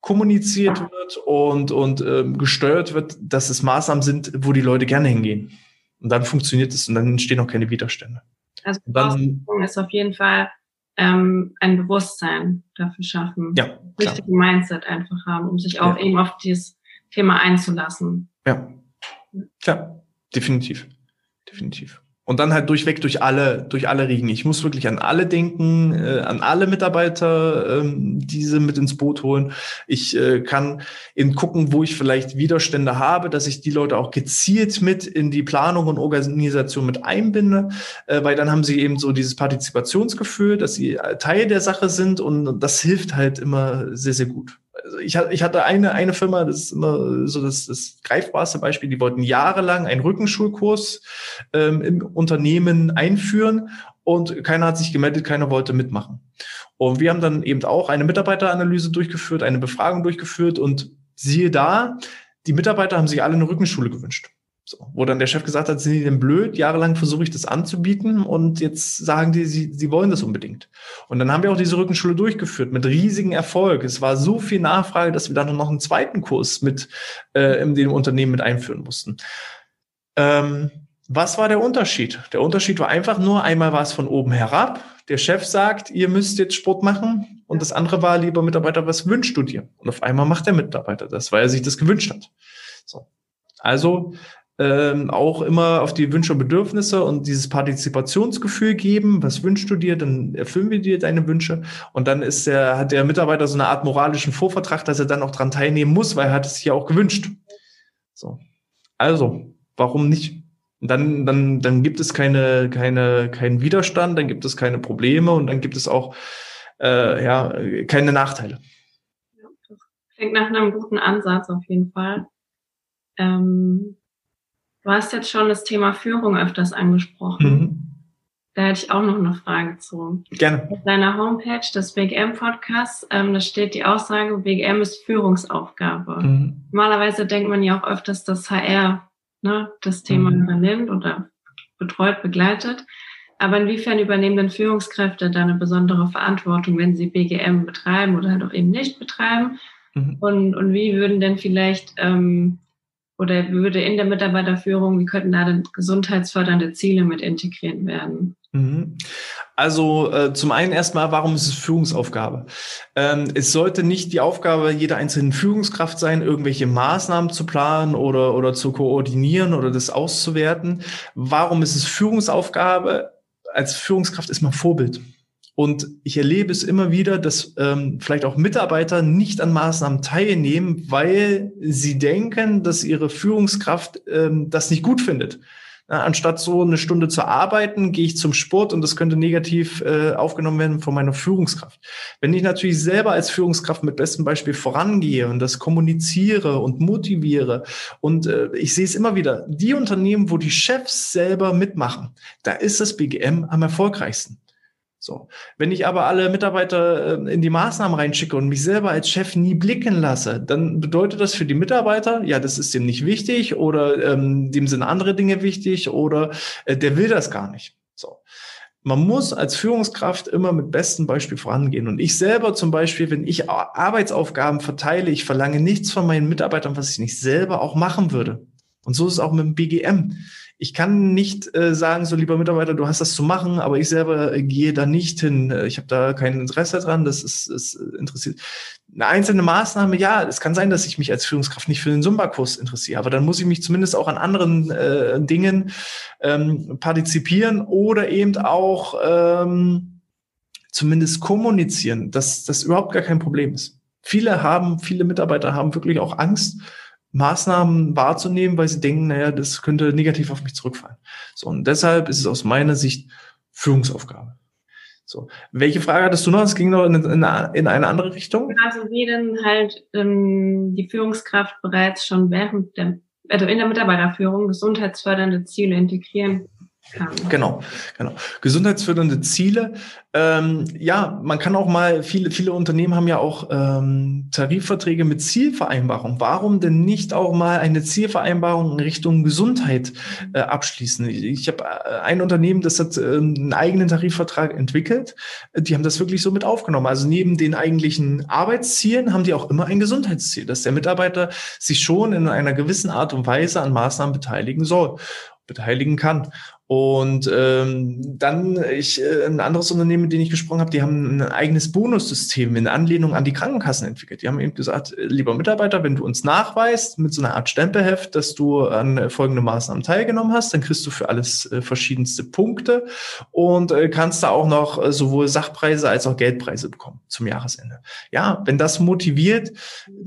kommuniziert wird und, und ähm, gesteuert wird, dass es Maßnahmen sind, wo die Leute gerne hingehen. Und dann funktioniert es und dann entstehen auch keine Widerstände. Also dann, ist auf jeden Fall ähm, ein Bewusstsein dafür schaffen. Ja, richtige Mindset einfach haben, um sich auch ja. eben auf dieses Thema einzulassen. Ja, klar, definitiv, definitiv. Und dann halt durchweg durch alle, durch alle Riegen. Ich muss wirklich an alle denken, äh, an alle Mitarbeiter, ähm, diese mit ins Boot holen. Ich äh, kann in gucken, wo ich vielleicht Widerstände habe, dass ich die Leute auch gezielt mit in die Planung und Organisation mit einbinde, äh, weil dann haben sie eben so dieses Partizipationsgefühl, dass sie Teil der Sache sind und das hilft halt immer sehr, sehr gut ich, ich hatte eine, eine Firma, das ist immer so das, das greifbarste Beispiel, die wollten jahrelang einen Rückenschulkurs ähm, im Unternehmen einführen und keiner hat sich gemeldet, keiner wollte mitmachen. Und wir haben dann eben auch eine Mitarbeiteranalyse durchgeführt, eine Befragung durchgeführt und siehe da, die Mitarbeiter haben sich alle eine Rückenschule gewünscht. So, wo dann der Chef gesagt hat, sind die denn blöd? Jahrelang versuche ich das anzubieten und jetzt sagen die, sie, sie wollen das unbedingt. Und dann haben wir auch diese Rückenschule durchgeführt mit riesigem Erfolg. Es war so viel Nachfrage, dass wir dann noch einen zweiten Kurs mit äh, in dem Unternehmen mit einführen mussten. Ähm, was war der Unterschied? Der Unterschied war einfach nur, einmal war es von oben herab. Der Chef sagt, ihr müsst jetzt Sport machen. Und das andere war, lieber Mitarbeiter, was wünschst du dir? Und auf einmal macht der Mitarbeiter das, weil er sich das gewünscht hat. So. Also ähm, auch immer auf die Wünsche und Bedürfnisse und dieses Partizipationsgefühl geben. Was wünschst du dir? Dann erfüllen wir dir deine Wünsche. Und dann ist der, hat der Mitarbeiter so eine Art moralischen Vorvertrag, dass er dann auch dran teilnehmen muss, weil er hat es sich ja auch gewünscht. So. Also, warum nicht? Dann, dann, dann gibt es keine, keine, keinen Widerstand, dann gibt es keine Probleme und dann gibt es auch äh, ja, keine Nachteile. Ja, das klingt nach einem guten Ansatz auf jeden Fall. Ähm Du hast jetzt schon das Thema Führung öfters angesprochen. Mhm. Da hätte ich auch noch eine Frage zu. Gerne. Auf deiner Homepage des BGM Podcasts, ähm, da steht die Aussage, BGM ist Führungsaufgabe. Mhm. Normalerweise denkt man ja auch öfters, dass HR ne, das Thema mhm. übernimmt oder betreut, begleitet. Aber inwiefern übernehmen denn Führungskräfte da eine besondere Verantwortung, wenn sie BGM betreiben oder halt auch eben nicht betreiben? Mhm. Und, und wie würden denn vielleicht ähm, oder würde in der Mitarbeiterführung, wie könnten da denn gesundheitsfördernde Ziele mit integriert werden? Mhm. Also äh, zum einen erstmal, warum ist es Führungsaufgabe? Ähm, es sollte nicht die Aufgabe jeder einzelnen Führungskraft sein, irgendwelche Maßnahmen zu planen oder, oder zu koordinieren oder das auszuwerten. Warum ist es Führungsaufgabe? Als Führungskraft ist man Vorbild. Und ich erlebe es immer wieder, dass ähm, vielleicht auch Mitarbeiter nicht an Maßnahmen teilnehmen, weil sie denken, dass ihre Führungskraft ähm, das nicht gut findet. Na, anstatt so eine Stunde zu arbeiten, gehe ich zum Sport und das könnte negativ äh, aufgenommen werden von meiner Führungskraft. Wenn ich natürlich selber als Führungskraft mit bestem Beispiel vorangehe und das kommuniziere und motiviere und äh, ich sehe es immer wieder, die Unternehmen, wo die Chefs selber mitmachen, da ist das BGM am erfolgreichsten. So. Wenn ich aber alle Mitarbeiter äh, in die Maßnahmen reinschicke und mich selber als Chef nie blicken lasse, dann bedeutet das für die Mitarbeiter, ja, das ist dem nicht wichtig oder ähm, dem sind andere Dinge wichtig oder äh, der will das gar nicht. So. Man muss als Führungskraft immer mit bestem Beispiel vorangehen. Und ich selber zum Beispiel, wenn ich Arbeitsaufgaben verteile, ich verlange nichts von meinen Mitarbeitern, was ich nicht selber auch machen würde. Und so ist es auch mit dem BGM ich kann nicht äh, sagen, so lieber Mitarbeiter, du hast das zu machen, aber ich selber äh, gehe da nicht hin. Äh, ich habe da kein Interesse dran, das ist, ist interessiert. Eine einzelne Maßnahme, ja, es kann sein, dass ich mich als Führungskraft nicht für den Zumba-Kurs interessiere, aber dann muss ich mich zumindest auch an anderen äh, Dingen ähm, partizipieren oder eben auch ähm, zumindest kommunizieren, dass das überhaupt gar kein Problem ist. Viele haben, viele Mitarbeiter haben wirklich auch Angst, Maßnahmen wahrzunehmen, weil sie denken, naja, das könnte negativ auf mich zurückfallen. So, und deshalb ist es aus meiner Sicht Führungsaufgabe. So, welche Frage hattest du noch? Es ging noch in, in, in eine andere Richtung. Also wie denn halt ähm, die Führungskraft bereits schon während der, also in der Mitarbeiterführung gesundheitsfördernde Ziele integrieren kann. Genau, genau. Gesundheitsfördernde Ziele. Ähm, ja, man kann auch mal, viele, viele Unternehmen haben ja auch ähm, Tarifverträge mit Zielvereinbarung. Warum denn nicht auch mal eine Zielvereinbarung in Richtung Gesundheit äh, abschließen? Ich, ich habe äh, ein Unternehmen, das hat äh, einen eigenen Tarifvertrag entwickelt. Die haben das wirklich so mit aufgenommen. Also neben den eigentlichen Arbeitszielen haben die auch immer ein Gesundheitsziel, dass der Mitarbeiter sich schon in einer gewissen Art und Weise an Maßnahmen beteiligen soll beteiligen kann. Und ähm, dann ich äh, ein anderes Unternehmen, mit dem ich gesprochen habe, die haben ein eigenes Bonussystem in Anlehnung an die Krankenkassen entwickelt. Die haben eben gesagt, äh, lieber Mitarbeiter, wenn du uns nachweist mit so einer Art Stempelheft, dass du an folgenden Maßnahmen teilgenommen hast, dann kriegst du für alles äh, verschiedenste Punkte und äh, kannst da auch noch äh, sowohl Sachpreise als auch Geldpreise bekommen zum Jahresende. Ja, wenn das motiviert,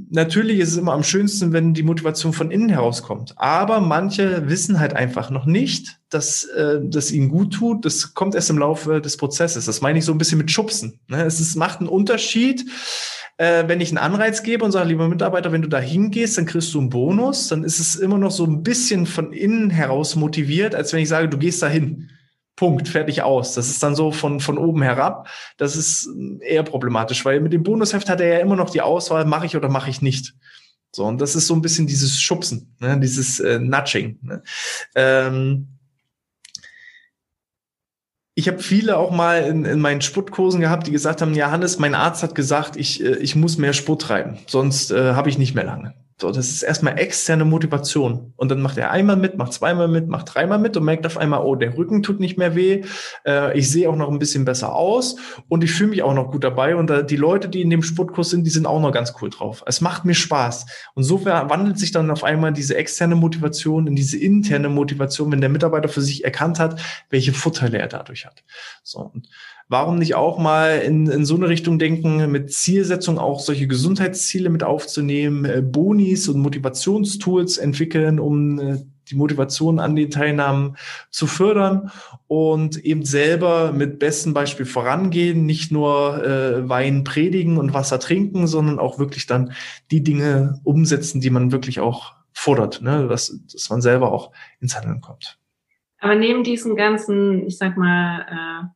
natürlich ist es immer am schönsten, wenn die Motivation von innen herauskommt. Aber manche wissen halt einfach noch nicht, dass äh, das ihnen gut tut, das kommt erst im Laufe des Prozesses. Das meine ich so ein bisschen mit Schubsen. Ne? Es ist, macht einen Unterschied, äh, wenn ich einen Anreiz gebe und sage, lieber Mitarbeiter, wenn du da hingehst, dann kriegst du einen Bonus, dann ist es immer noch so ein bisschen von innen heraus motiviert, als wenn ich sage, du gehst da hin. Punkt, fertig aus. Das ist dann so von, von oben herab. Das ist eher problematisch, weil mit dem Bonusheft hat er ja immer noch die Auswahl, mache ich oder mache ich nicht. So, und das ist so ein bisschen dieses Schubsen, ne? dieses äh, Nudging. Ne? Ähm, ich habe viele auch mal in, in meinen Sportkursen gehabt, die gesagt haben, ja Hannes, mein Arzt hat gesagt, ich, äh, ich muss mehr Sport treiben, sonst äh, habe ich nicht mehr lange. So, das ist erstmal externe Motivation. Und dann macht er einmal mit, macht zweimal mit, macht dreimal mit und merkt auf einmal, oh, der Rücken tut nicht mehr weh. Äh, ich sehe auch noch ein bisschen besser aus und ich fühle mich auch noch gut dabei. Und äh, die Leute, die in dem Sportkurs sind, die sind auch noch ganz cool drauf. Es macht mir Spaß. Und so wandelt sich dann auf einmal diese externe Motivation in diese interne Motivation, wenn der Mitarbeiter für sich erkannt hat, welche Vorteile er dadurch hat. So. Und Warum nicht auch mal in, in so eine Richtung denken, mit Zielsetzung auch solche Gesundheitsziele mit aufzunehmen, äh, Bonis und Motivationstools entwickeln, um äh, die Motivation an den Teilnahmen zu fördern und eben selber mit bestem Beispiel vorangehen, nicht nur äh, Wein predigen und Wasser trinken, sondern auch wirklich dann die Dinge umsetzen, die man wirklich auch fordert, ne? dass, dass man selber auch ins Handeln kommt. Aber neben diesen ganzen, ich sag mal, äh,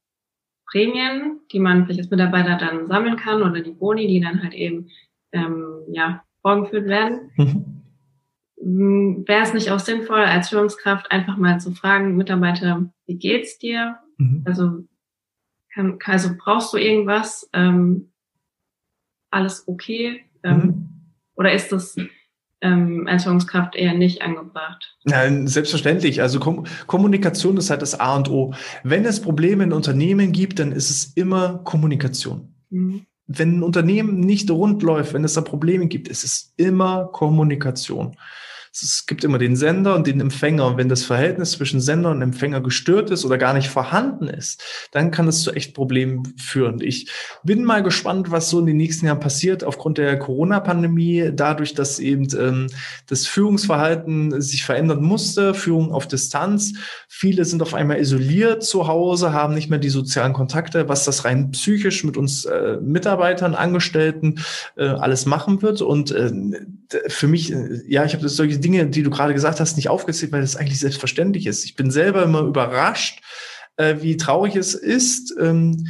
Prämien, die man vielleicht als Mitarbeiter dann sammeln kann oder die Boni, die dann halt eben ähm, ja, vorgeführt werden. Mhm. Wäre es nicht auch sinnvoll, als Führungskraft einfach mal zu fragen, Mitarbeiter, wie geht's dir? Mhm. Also, kann, also brauchst du irgendwas? Ähm, alles okay? Ähm, mhm. Oder ist das ähm, als Führungskraft eher nicht angebracht. Nein, selbstverständlich. Also Kom Kommunikation ist halt das A und O. Wenn es Probleme in Unternehmen gibt, dann ist es immer Kommunikation. Mhm. Wenn ein Unternehmen nicht rund läuft, wenn es da Probleme gibt, ist es immer Kommunikation. Es gibt immer den Sender und den Empfänger. Und wenn das Verhältnis zwischen Sender und Empfänger gestört ist oder gar nicht vorhanden ist, dann kann es zu echt Problemen führen. Ich bin mal gespannt, was so in den nächsten Jahren passiert aufgrund der Corona-Pandemie, dadurch, dass eben ähm, das Führungsverhalten sich verändern musste, Führung auf Distanz. Viele sind auf einmal isoliert zu Hause, haben nicht mehr die sozialen Kontakte, was das rein psychisch mit uns äh, Mitarbeitern, Angestellten äh, alles machen wird. Und äh, für mich, äh, ja, ich habe das solche Dinge, die du gerade gesagt hast, nicht aufgezählt, weil das eigentlich selbstverständlich ist. Ich bin selber immer überrascht, äh, wie traurig es ist, ähm,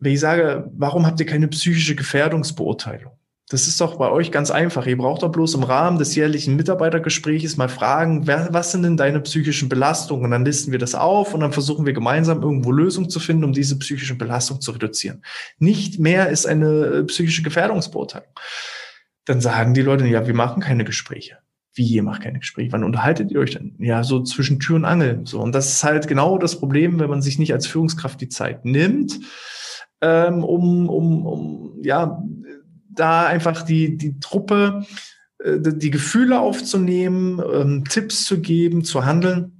wenn ich sage, warum habt ihr keine psychische Gefährdungsbeurteilung? Das ist doch bei euch ganz einfach. Ihr braucht doch bloß im Rahmen des jährlichen Mitarbeitergesprächs mal fragen, wer, was sind denn deine psychischen Belastungen? Und dann listen wir das auf und dann versuchen wir gemeinsam irgendwo Lösungen zu finden, um diese psychische Belastung zu reduzieren. Nicht mehr ist eine äh, psychische Gefährdungsbeurteilung. Dann sagen die Leute, ja, wir machen keine Gespräche. Wie, ihr macht keine Gespräche? Wann unterhaltet ihr euch denn? Ja, so zwischen Tür und Angel. So. Und das ist halt genau das Problem, wenn man sich nicht als Führungskraft die Zeit nimmt, ähm, um, um, um, ja, da einfach die, die Truppe, äh, die Gefühle aufzunehmen, ähm, Tipps zu geben, zu handeln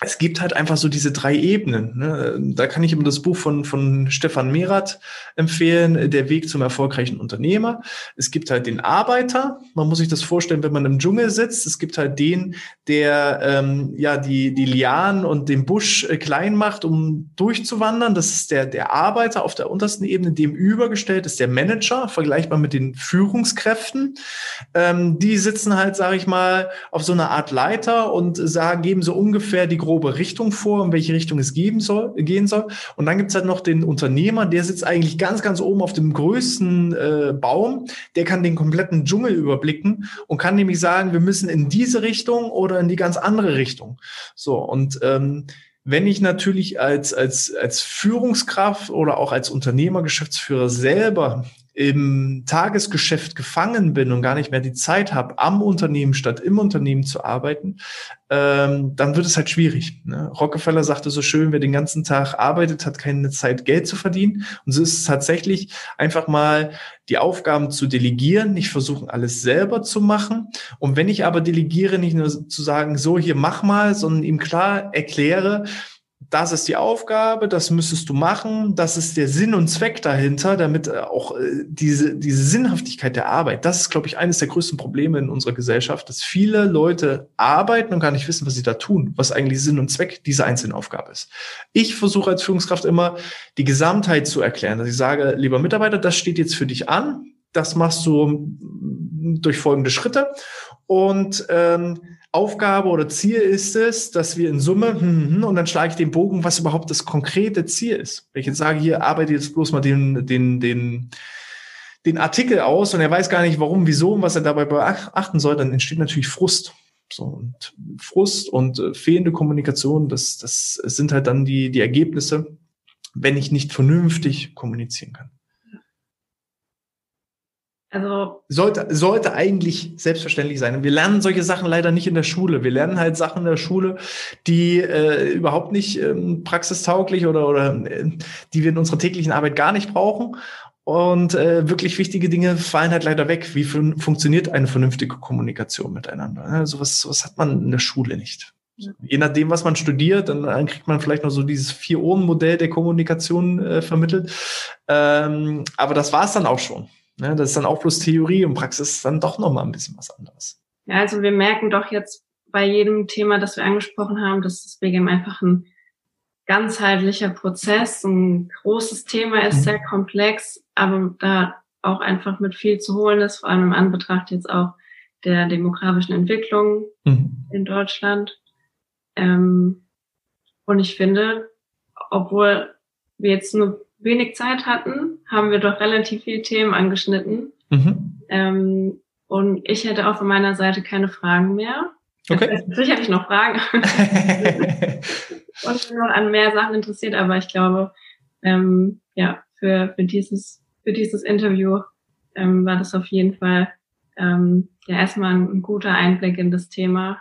es gibt halt einfach so diese drei Ebenen. Ne? Da kann ich immer das Buch von, von Stefan Merath empfehlen, Der Weg zum erfolgreichen Unternehmer. Es gibt halt den Arbeiter. Man muss sich das vorstellen, wenn man im Dschungel sitzt. Es gibt halt den, der ähm, ja die, die Lianen und den Busch äh, klein macht, um durchzuwandern. Das ist der, der Arbeiter auf der untersten Ebene. Dem übergestellt ist der Manager, vergleichbar mit den Führungskräften. Ähm, die sitzen halt, sage ich mal, auf so einer Art Leiter und sagen, geben so ungefähr die grobe Richtung vor, in welche Richtung es geben soll, gehen soll. Und dann gibt's halt noch den Unternehmer, der sitzt eigentlich ganz, ganz oben auf dem größten äh, Baum. Der kann den kompletten Dschungel überblicken und kann nämlich sagen, wir müssen in diese Richtung oder in die ganz andere Richtung. So, und ähm, wenn ich natürlich als, als, als Führungskraft oder auch als Unternehmer, Geschäftsführer selber im Tagesgeschäft gefangen bin und gar nicht mehr die Zeit habe, am Unternehmen statt im Unternehmen zu arbeiten, ähm, dann wird es halt schwierig. Ne? Rockefeller sagte so schön, wer den ganzen Tag arbeitet, hat keine Zeit, Geld zu verdienen. Und so ist es tatsächlich einfach mal die Aufgaben zu delegieren, nicht versuchen, alles selber zu machen. Und wenn ich aber delegiere, nicht nur zu sagen, so hier mach mal, sondern ihm klar erkläre, das ist die Aufgabe, das müsstest du machen, das ist der Sinn und Zweck dahinter, damit äh, auch äh, diese, diese Sinnhaftigkeit der Arbeit, das ist, glaube ich, eines der größten Probleme in unserer Gesellschaft, dass viele Leute arbeiten und gar nicht wissen, was sie da tun, was eigentlich Sinn und Zweck dieser einzelnen Aufgabe ist. Ich versuche als Führungskraft immer, die Gesamtheit zu erklären, dass ich sage, lieber Mitarbeiter, das steht jetzt für dich an, das machst du durch folgende Schritte und ähm, Aufgabe oder Ziel ist es, dass wir in Summe, hm, hm, und dann schlage ich den Bogen, was überhaupt das konkrete Ziel ist. Wenn ich jetzt sage, hier arbeite jetzt bloß mal den, den, den, den Artikel aus und er weiß gar nicht, warum, wieso und was er dabei beachten soll, dann entsteht natürlich Frust. So, und Frust und äh, fehlende Kommunikation, das, das sind halt dann die, die Ergebnisse, wenn ich nicht vernünftig kommunizieren kann. Also sollte, sollte eigentlich selbstverständlich sein. Und wir lernen solche Sachen leider nicht in der Schule. Wir lernen halt Sachen in der Schule, die äh, überhaupt nicht ähm, praxistauglich oder, oder äh, die wir in unserer täglichen Arbeit gar nicht brauchen. Und äh, wirklich wichtige Dinge fallen halt leider weg. Wie fun funktioniert eine vernünftige Kommunikation miteinander? Ja, sowas, sowas hat man in der Schule nicht. Je nachdem, was man studiert, dann, dann kriegt man vielleicht noch so dieses Vier-Ohren-Modell der Kommunikation äh, vermittelt. Ähm, aber das war es dann auch schon. Ne, das ist dann auch bloß Theorie und Praxis ist dann doch nochmal ein bisschen was anderes. Ja, also wir merken doch jetzt bei jedem Thema, das wir angesprochen haben, dass das BGM einfach ein ganzheitlicher Prozess, ein großes Thema ist, mhm. sehr komplex, aber da auch einfach mit viel zu holen ist, vor allem im Anbetracht jetzt auch der demografischen Entwicklung mhm. in Deutschland. Ähm, und ich finde, obwohl wir jetzt nur wenig Zeit hatten, haben wir doch relativ viele Themen angeschnitten. Mhm. Ähm, und ich hätte auch von meiner Seite keine Fragen mehr. Okay. Das heißt, natürlich habe ich noch Fragen. und bin noch an mehr Sachen interessiert, aber ich glaube, ähm, ja, für, für dieses, für dieses Interview ähm, war das auf jeden Fall ähm, ja erstmal ein guter Einblick in das Thema.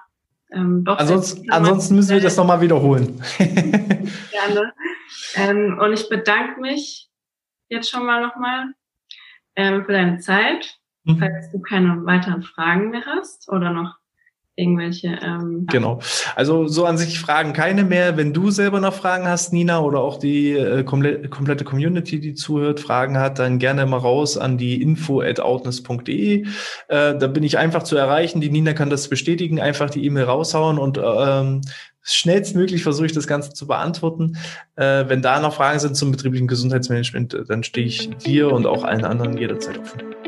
Ähm, doch ansonsten, ansonsten müssen wir das nochmal wiederholen. Gerne. Ähm, und ich bedanke mich jetzt schon mal nochmal ähm, für deine Zeit. Mhm. Falls du keine weiteren Fragen mehr hast oder noch irgendwelche. Ähm, genau. Also so an sich Fragen keine mehr. Wenn du selber noch Fragen hast, Nina, oder auch die äh, komple komplette Community, die zuhört, Fragen hat, dann gerne mal raus an die info at outness.de. Äh, da bin ich einfach zu erreichen. Die Nina kann das bestätigen. Einfach die E-Mail raushauen und ähm, schnellstmöglich versuche ich das Ganze zu beantworten. Äh, wenn da noch Fragen sind zum betrieblichen Gesundheitsmanagement, dann stehe ich dir und auch allen anderen jederzeit offen.